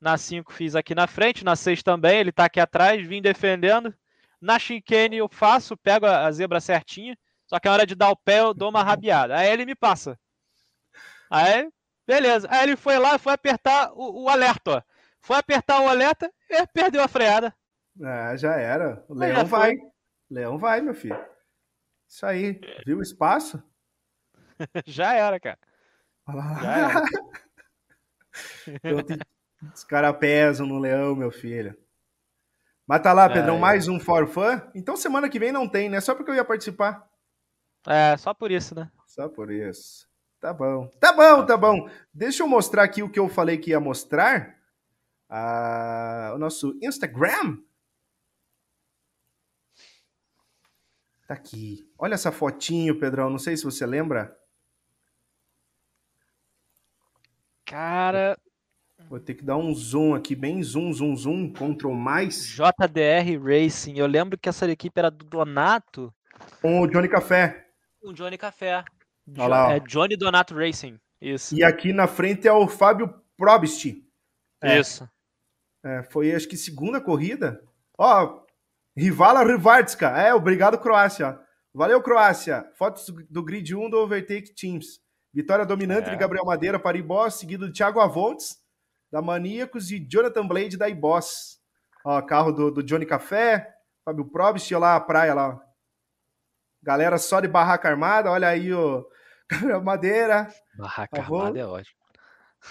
Na 5 fiz aqui na frente, na 6 também, ele tá aqui atrás, vim defendendo. Na chicane eu faço, pego a, zebra certinha, só que a hora de dar o pé eu dou uma rabiada. Aí ele me passa. Aí, beleza. Aí ele foi lá, foi apertar o, o alerta, ó. Foi apertar o alerta e perdeu a freada. Ah, já era. O Leão vai. Leão vai, meu filho. Isso aí. Viu o espaço? já era, cara. Já era. então, os caras pesam no leão, meu filho. Mas tá lá, Pedrão, é, mais um for fun. Então semana que vem não tem, né? Só porque eu ia participar. É, só por isso, né? Só por isso. Tá bom. Tá bom, tá bom. Deixa eu mostrar aqui o que eu falei que ia mostrar. o nosso Instagram. Tá aqui. Olha essa fotinho, Pedrão. Não sei se você lembra. Cara. Vou ter que dar um zoom aqui, bem zoom, zoom, zoom. Ctrl mais. JDR Racing. Eu lembro que essa equipe era do Donato. Com o Johnny Café. O Johnny Café. Olha lá, é Johnny Donato Racing. Isso. E aqui na frente é o Fábio Probst. É. Isso. É, foi acho que segunda corrida. Ó, Rivala Rivardska. É, obrigado, Croácia. Valeu, Croácia. Fotos do grid 1 do Overtake Teams. Vitória dominante é. de Gabriel Madeira para Ibós, seguido de Thiago Avontes, da Maníacos, e Jonathan Blade, da Ibós. Ó, carro do, do Johnny Café, Fábio Probst, lá a praia lá. Galera só de barraca armada, olha aí o Madeira. Barraca armada é ótimo.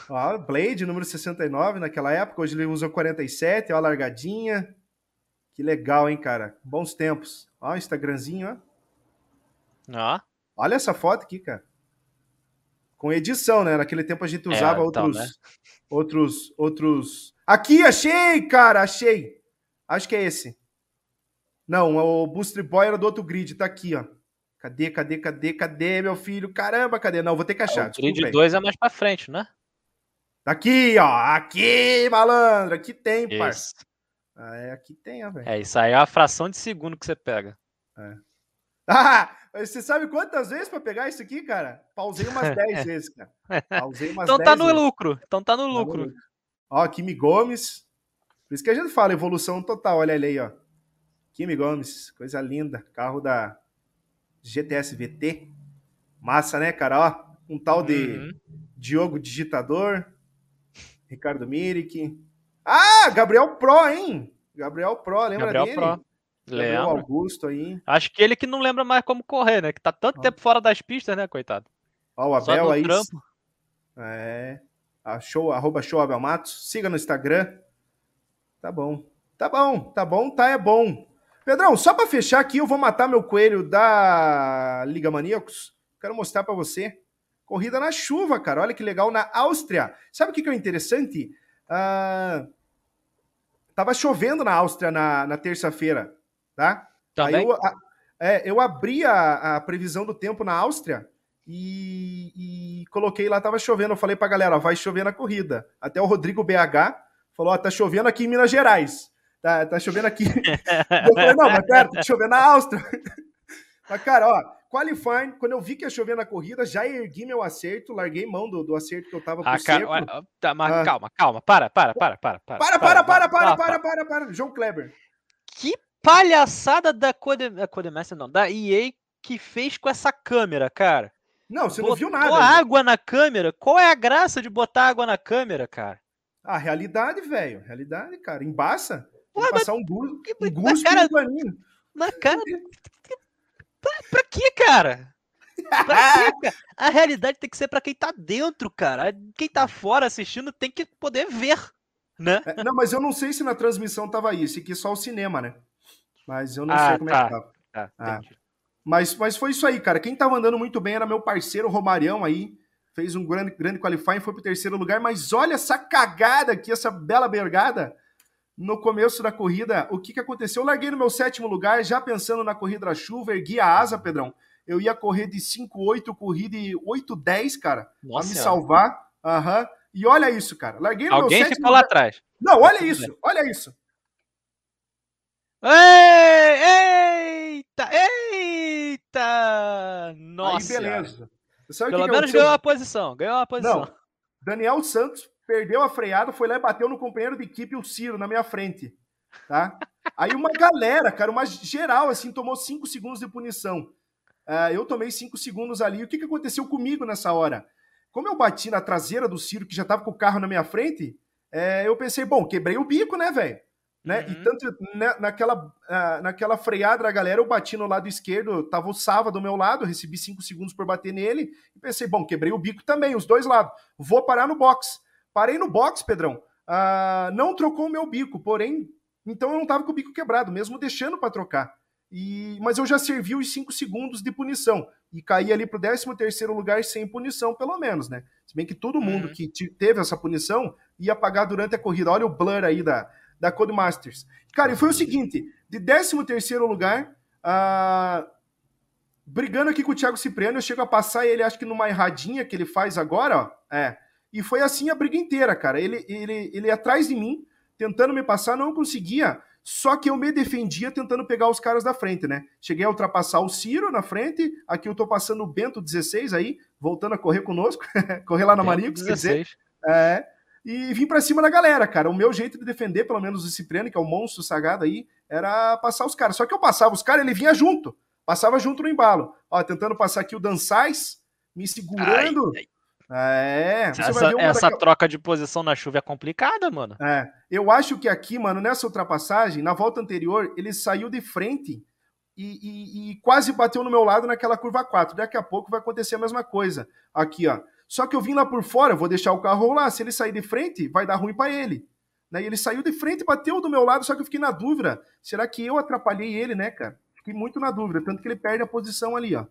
Ó, Blade, número 69 naquela época, hoje ele usa 47, ó, a largadinha. Que legal, hein, cara? Bons tempos. Ó, Instagramzinho, ó. Ó. Olha essa foto aqui, cara. Com edição, né? Naquele tempo a gente é, usava é, outros, então, né? outros, outros. Aqui, achei, cara, achei. Acho que é esse. Não, o Booster Boy era do outro grid, tá aqui, ó. Cadê, cadê, cadê, cadê, meu filho? Caramba, cadê? Não, vou ter que achar. É, o grid 2 é mais pra frente, né? Tá aqui, ó. Aqui, malandro. Aqui tem, parça. Ah, é, aqui tem, ó, velho. É, isso aí é a fração de segundo que você pega. É. Ah, você sabe quantas vezes para pegar isso aqui, cara? Pausei umas 10 vezes, cara. Pausei umas então tá no vezes. lucro. Então tá no tá lucro. No Ó, Kimi Gomes. Por isso que a gente fala evolução total. Olha ele aí, ó. Kimi Gomes, coisa linda. Carro da GTS VT. Massa, né, cara? Ó, um tal de uhum. Diogo Digitador. Ricardo Mirik. Ah, Gabriel Pro, hein? Gabriel Pro, lembra Gabriel dele? Pro. Gabriel Augusto aí. Acho que ele que não lembra mais como correr, né? Que tá tanto ah. tempo fora das pistas, né, coitado? Ó, o Abel aí. Trampo. É. A show, arroba show Abel Matos. Siga no Instagram. Tá bom. Tá bom, tá bom, tá é bom. Pedrão, só para fechar aqui, eu vou matar meu coelho da Liga Maníacos. Quero mostrar para você. Corrida na chuva, cara. Olha que legal, na Áustria. Sabe o que, que é interessante? Uh, tava chovendo na Áustria na, na terça-feira, tá? Também? Eu, a, é, eu abri a, a, previsão do tempo na Áustria e, e, coloquei lá, tava chovendo. Eu falei pra galera, vai chover na corrida. Até o Rodrigo BH falou, ó, tá chovendo aqui em Minas Gerais. Tá, tá chovendo aqui. eu falei, não, mas pera, tá chovendo na Áustria. mas, cara, ó, Qualifying, quando eu vi que ia chover na corrida, já ergui meu acerto, larguei mão do, do acerto que eu tava com ah, tá, mas ah. calma, calma, para, para, para, para, para. Para, para, para, para, para, para, para, João Kleber. Que palhaçada da Codemaster, não, da EA que fez com essa câmera, cara. Não, você Botou não viu nada. Botou água na câmera? Qual é a graça de botar água na câmera, cara? A realidade, velho. Realidade, cara. Embaça. Pô, passar um, gu um guspe cara, no paninho. Na cara Pra, pra quê, cara? Pra quê, cara? A realidade tem que ser para quem tá dentro, cara. Quem tá fora assistindo tem que poder ver, né? É, não, mas eu não sei se na transmissão tava isso, aqui só o cinema, né? Mas eu não ah, sei como tá. é que tava. Tá, ah. Mas, mas foi isso aí, cara. Quem tava andando muito bem era meu parceiro Romarião aí. Fez um grande, grande qualifying, foi pro terceiro lugar. Mas olha essa cagada aqui, essa bela bergada no começo da corrida, o que, que aconteceu? Eu larguei no meu sétimo lugar, já pensando na corrida da chuva, ergui a asa, Pedrão. Eu ia correr de 5,8, corri de 8,10, cara, Nossa pra me salvar. Aham. Uhum. E olha isso, cara. Larguei no Alguém meu sétimo ficou lugar. lá atrás. Não, olha isso, olha isso. Ei, eita, eita! Nossa! Aí, beleza. Pelo que menos que ganhou a posição, ganhou a posição. Não, Daniel Santos perdeu a freada, foi lá e bateu no companheiro de equipe, o Ciro, na minha frente. Tá? Aí uma galera, cara, uma geral, assim, tomou cinco segundos de punição. Uh, eu tomei cinco segundos ali. O que, que aconteceu comigo nessa hora? Como eu bati na traseira do Ciro, que já tava com o carro na minha frente, é, eu pensei, bom, quebrei o bico, né, velho? Né? Uhum. E tanto naquela, uh, naquela freada da galera, eu bati no lado esquerdo, tava o Sava do meu lado, recebi cinco segundos por bater nele, e pensei, bom, quebrei o bico também, os dois lados, vou parar no box. Parei no box, Pedrão. Uh, não trocou o meu bico, porém, então eu não tava com o bico quebrado, mesmo deixando para trocar. E, mas eu já servi os 5 segundos de punição e caí ali pro 13 terceiro lugar sem punição, pelo menos, né? Se bem que todo mundo uhum. que teve essa punição ia pagar durante a corrida. Olha o blur aí da, da Codemasters. Cara, e foi o seguinte: de 13 terceiro lugar, uh, brigando aqui com o Thiago Cipriano, eu chego a passar ele, acho que numa erradinha que ele faz agora, ó. É. E foi assim a briga inteira, cara. Ele, ele, ele atrás de mim, tentando me passar, não conseguia. Só que eu me defendia tentando pegar os caras da frente, né? Cheguei a ultrapassar o Ciro na frente. Aqui eu tô passando o Bento 16 aí, voltando a correr conosco. correr lá na Maricos, quer dizer. É, e vim para cima da galera, cara. O meu jeito de defender, pelo menos o Cipriano, que é o monstro sagado aí, era passar os caras. Só que eu passava os caras, ele vinha junto. Passava junto no embalo. Ó, tentando passar aqui o Dançais, me segurando. Ai, ai. É, essa, essa troca de posição na chuva é complicada, mano. É, eu acho que aqui, mano, nessa ultrapassagem, na volta anterior, ele saiu de frente e, e, e, quase bateu no meu lado naquela curva 4. Daqui a pouco vai acontecer a mesma coisa. Aqui, ó. Só que eu vim lá por fora, vou deixar o carro lá. Se ele sair de frente, vai dar ruim para ele. Né? E ele saiu de frente, bateu do meu lado, só que eu fiquei na dúvida. Será que eu atrapalhei ele, né, cara? Fiquei muito na dúvida, tanto que ele perde a posição ali, ó.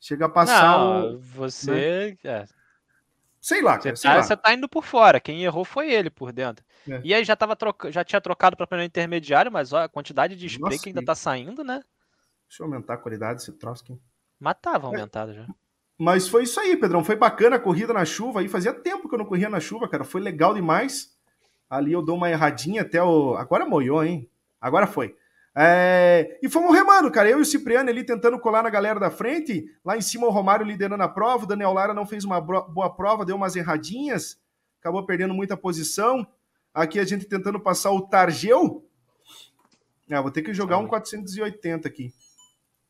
Chega a passar Não, o. Você. Né? É. Sei lá, cara. Você, sei tá, lá. você tá indo por fora. Quem errou foi ele por dentro. É. E aí já, tava troca... já tinha trocado para pneu intermediário, mas ó, a quantidade de spray Nossa, que ainda que... tá saindo, né? Deixa eu aumentar a qualidade desse troço aqui. Mas tava é. aumentado é. já. Mas foi isso aí, Pedrão. Foi bacana a corrida na chuva. Aí fazia tempo que eu não corria na chuva, cara. Foi legal demais. Ali eu dou uma erradinha até o. Agora moiou, hein? Agora foi. É... E fomos remando, cara. Eu e o Cipriano ali tentando colar na galera da frente. Lá em cima o Romário liderando a prova. O Daniel Lara não fez uma boa prova, deu umas erradinhas. Acabou perdendo muita posição. Aqui a gente tentando passar o Targeu. É, vou ter que jogar um 480 aqui.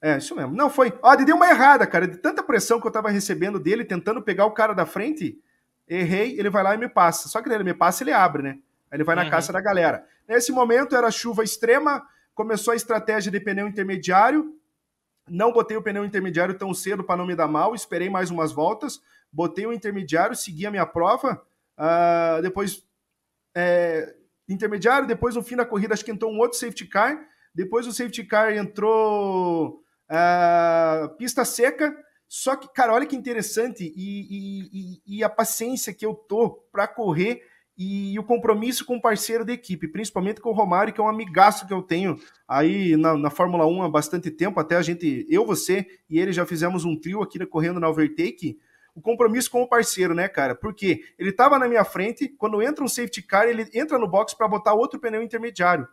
É, isso mesmo. Não, foi. Ó, deu uma errada, cara. De tanta pressão que eu tava recebendo dele, tentando pegar o cara da frente, errei, ele vai lá e me passa. Só que ele me passa, ele abre, né? Aí ele vai na uhum. caça da galera. Nesse momento era chuva extrema, começou a estratégia de pneu intermediário. Não botei o pneu intermediário tão cedo para não me dar mal, esperei mais umas voltas, botei o intermediário, segui a minha prova. Uh, depois, é, intermediário, depois no fim da corrida, acho que entrou um outro safety car. Depois o safety car entrou Uh, pista seca, só que, cara, olha que interessante e, e, e a paciência que eu tô para correr e o compromisso com o parceiro da equipe, principalmente com o Romário, que é um amigaço que eu tenho aí na, na, Fórmula 1 há bastante tempo, até a gente, eu, você e ele já fizemos um trio aqui correndo na Overtake. O compromisso com o parceiro, né, cara? Porque ele tava na minha frente, quando entra um safety car, ele entra no box para botar outro pneu intermediário.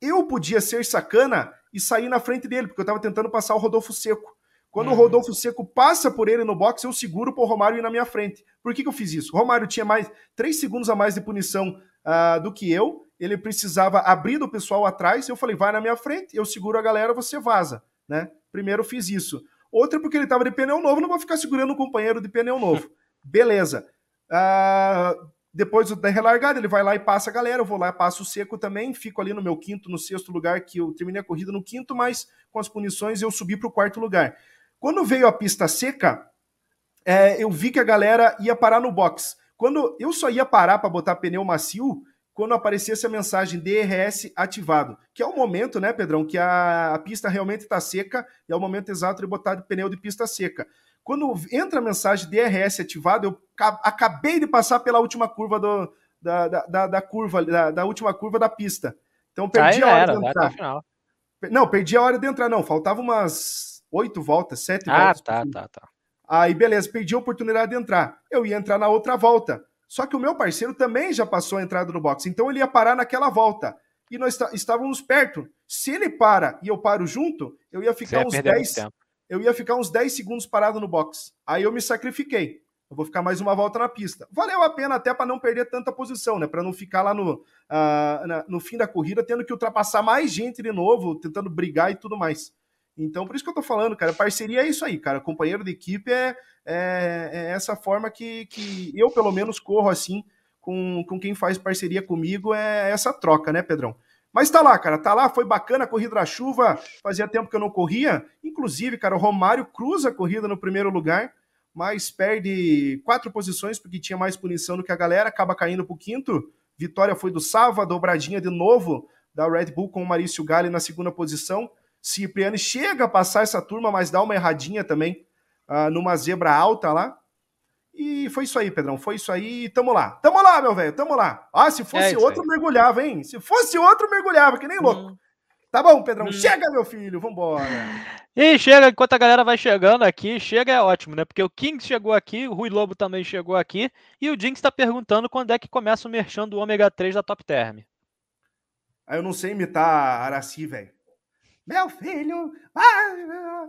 Eu podia ser sacana e sair na frente dele, porque eu estava tentando passar o Rodolfo Seco. Quando uhum. o Rodolfo Seco passa por ele no box, eu seguro para o Romário ir na minha frente. Por que, que eu fiz isso? O Romário tinha mais três segundos a mais de punição uh, do que eu. Ele precisava abrir do pessoal atrás. Eu falei, vai na minha frente, eu seguro a galera, você vaza. Né? Primeiro eu fiz isso. Outra porque ele estava de pneu novo, não vou ficar segurando um companheiro de pneu novo. Beleza. Uh, depois da relargada, ele vai lá e passa a galera. Eu vou lá, passo o seco também. Fico ali no meu quinto, no sexto lugar, que eu terminei a corrida no quinto, mas com as punições eu subi para o quarto lugar. Quando veio a pista seca, é, eu vi que a galera ia parar no box. Quando eu só ia parar para botar pneu macio quando aparecesse a mensagem DRS ativado, que é o momento, né, Pedrão, que a, a pista realmente está seca e é o momento exato de botar pneu de pista seca. Quando entra a mensagem DRS ativado, eu acabei de passar pela última curva do, da, da, da, curva, da, da, última curva da pista. Então perdi Aí a hora era, de entrar. Não, perdi a hora de entrar, não. Faltava umas oito voltas, sete ah, voltas. Ah, tá, tá, tá. Aí, beleza, perdi a oportunidade de entrar. Eu ia entrar na outra volta. Só que o meu parceiro também já passou a entrada no box. Então ele ia parar naquela volta. E nós estávamos perto. Se ele para e eu paro junto, eu ia ficar uns 10 eu ia ficar uns 10 segundos parado no box. Aí eu me sacrifiquei. Eu vou ficar mais uma volta na pista. Valeu a pena até para não perder tanta posição, né? Para não ficar lá no, uh, na, no fim da corrida tendo que ultrapassar mais gente de novo, tentando brigar e tudo mais. Então, por isso que eu tô falando, cara. Parceria é isso aí, cara. Companheiro de equipe é, é, é essa forma que, que eu, pelo menos, corro assim com, com quem faz parceria comigo. É essa troca, né, Pedrão? Mas tá lá, cara, tá lá, foi bacana a corrida da chuva, fazia tempo que eu não corria. Inclusive, cara, o Romário cruza a corrida no primeiro lugar, mas perde quatro posições porque tinha mais punição do que a galera, acaba caindo pro quinto. Vitória foi do Sava, dobradinha de novo da Red Bull com o Marício Galli na segunda posição. Cipriani chega a passar essa turma, mas dá uma erradinha também uh, numa zebra alta lá. E foi isso aí, Pedrão. Foi isso aí. Tamo lá. Tamo lá, meu velho. Tamo lá. Ah, se fosse é outro, mergulhava, hein? Se fosse outro, mergulhava, que nem louco. Hum. Tá bom, Pedrão. Hum. Chega, meu filho. Vambora. E chega, enquanto a galera vai chegando aqui, chega é ótimo, né? Porque o King chegou aqui, o Rui Lobo também chegou aqui, e o Jinx tá perguntando quando é que começa o merchan do ômega 3 da Top Term. Aí eu não sei imitar Araci, velho. Meu filho. Ah,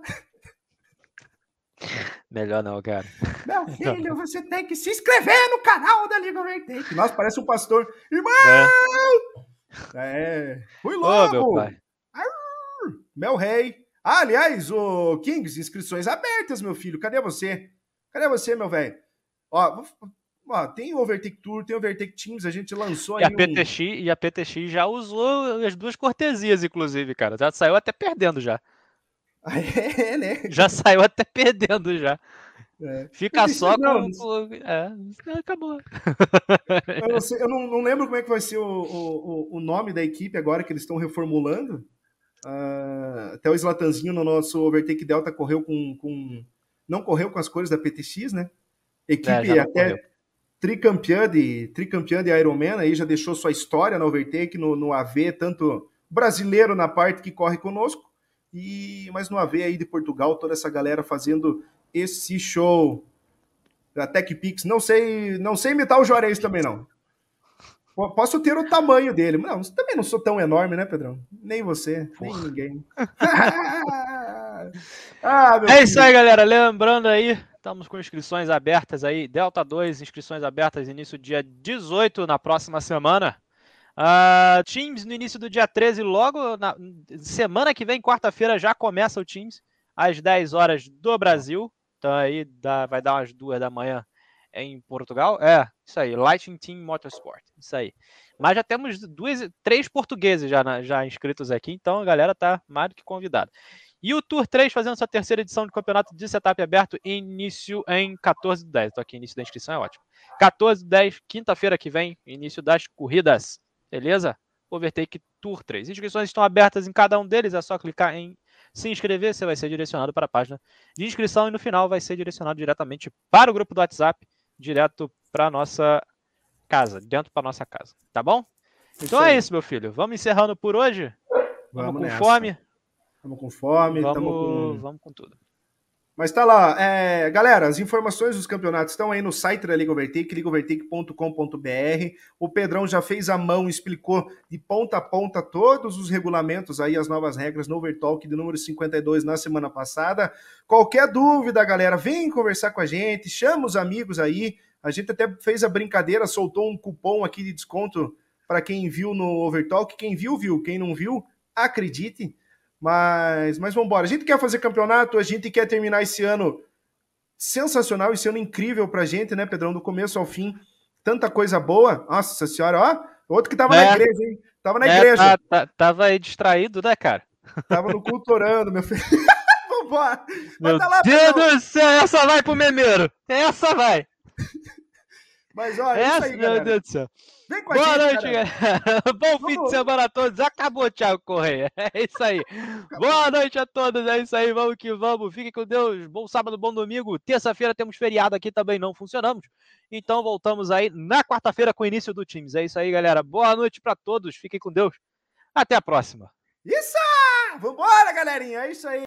Melhor não, cara. Meu filho, você tem que se inscrever no canal da Liga Overtake. Nossa, parece um pastor. Irmão! É. é. Fui logo. meu pai. Mel Rei. Ah, aliás, o Kings, inscrições abertas, meu filho. Cadê você? Cadê você, meu velho? Ó, ó, tem o Overtake Tour, tem o Overtake Teams, a gente lançou e a PTX, um... E a PTX já usou as duas cortesias, inclusive, cara. Já saiu até perdendo já. É, né? Já saiu até perdendo já. É. Fica só não, com. É, acabou. Eu, não, sei, eu não, não, lembro como é que vai ser o, o, o nome da equipe agora que eles estão reformulando. Uh, até o Slatanzinho no nosso Overtake Delta correu com, com. Não correu com as cores da PTX, né? Equipe é, até tricampeã de, tricampeã de Ironman, aí já deixou sua história no Overtake, no, no AV, tanto brasileiro na parte que corre conosco, e mas no AV aí de Portugal, toda essa galera fazendo esse show da TechPix. Não sei, não sei imitar o Juarez também não. Posso ter o tamanho dele. Não, também não sou tão enorme, né, Pedrão? Nem você, Porra. nem ninguém. ah, é isso aí, galera. Lembrando aí, estamos com inscrições abertas aí. Delta 2, inscrições abertas, início dia 18 na próxima semana. Uh, Teams no início do dia 13, logo na semana que vem, quarta-feira, já começa o Teams, às 10 horas do Brasil. Então aí dá, vai dar umas duas da manhã em Portugal. É, isso aí, Lightning Team Motorsport. Isso aí. Mas já temos duas, três portugueses já, já inscritos aqui, então a galera tá mais do que convidada. E o Tour 3 fazendo sua terceira edição de campeonato de setup aberto, início em 14 de 10. Então aqui, início da inscrição é ótimo. 14 de 10, quinta-feira que vem, início das corridas. Beleza? Overtake Tour 3. Inscrições estão abertas em cada um deles, é só clicar em se inscrever, você vai ser direcionado para a página de inscrição e no final vai ser direcionado diretamente para o grupo do WhatsApp, direto para a nossa casa, dentro para nossa casa, tá bom? Então é isso, meu filho. Vamos encerrando por hoje? Vamos, vamos com fome? Vamos com fome, vamos, com... vamos com tudo. Mas tá lá. É, galera, as informações dos campeonatos estão aí no site da Liga Overtake, ligaovertake.com.br. O Pedrão já fez a mão, explicou de ponta a ponta todos os regulamentos aí, as novas regras no Overtalk de número 52 na semana passada. Qualquer dúvida, galera, vem conversar com a gente, chama os amigos aí. A gente até fez a brincadeira, soltou um cupom aqui de desconto para quem viu no Overtalk. Quem viu, viu. Quem não viu, acredite. Mas, mas vamos embora. A gente quer fazer campeonato, a gente quer terminar esse ano sensacional, esse ano incrível pra gente, né, Pedrão? Do começo ao fim, tanta coisa boa. Nossa senhora, ó. Outro que tava é. na igreja, hein? Tava na é, igreja. Tá, tá, tava aí distraído, né, cara? Tava no culto orando, meu filho. Vambora. Meu tá lá, Deus Pedrão. do céu, essa vai pro memeiro. Essa vai. Mas olha, essa, aí, meu Deus do céu. Vem com a Boa gente, noite, galera. Bom Vamos. fim de semana a todos. Acabou, Thiago Correia. É isso aí. Acabou. Boa noite a todos. É isso aí. Vamos que vamos. Fiquem com Deus. Bom sábado, bom domingo. Terça-feira temos feriado aqui também. Não funcionamos. Então voltamos aí na quarta-feira com o início do Teams. É isso aí, galera. Boa noite para todos. Fiquem com Deus. Até a próxima. Isso! Vambora, galerinha. É isso aí.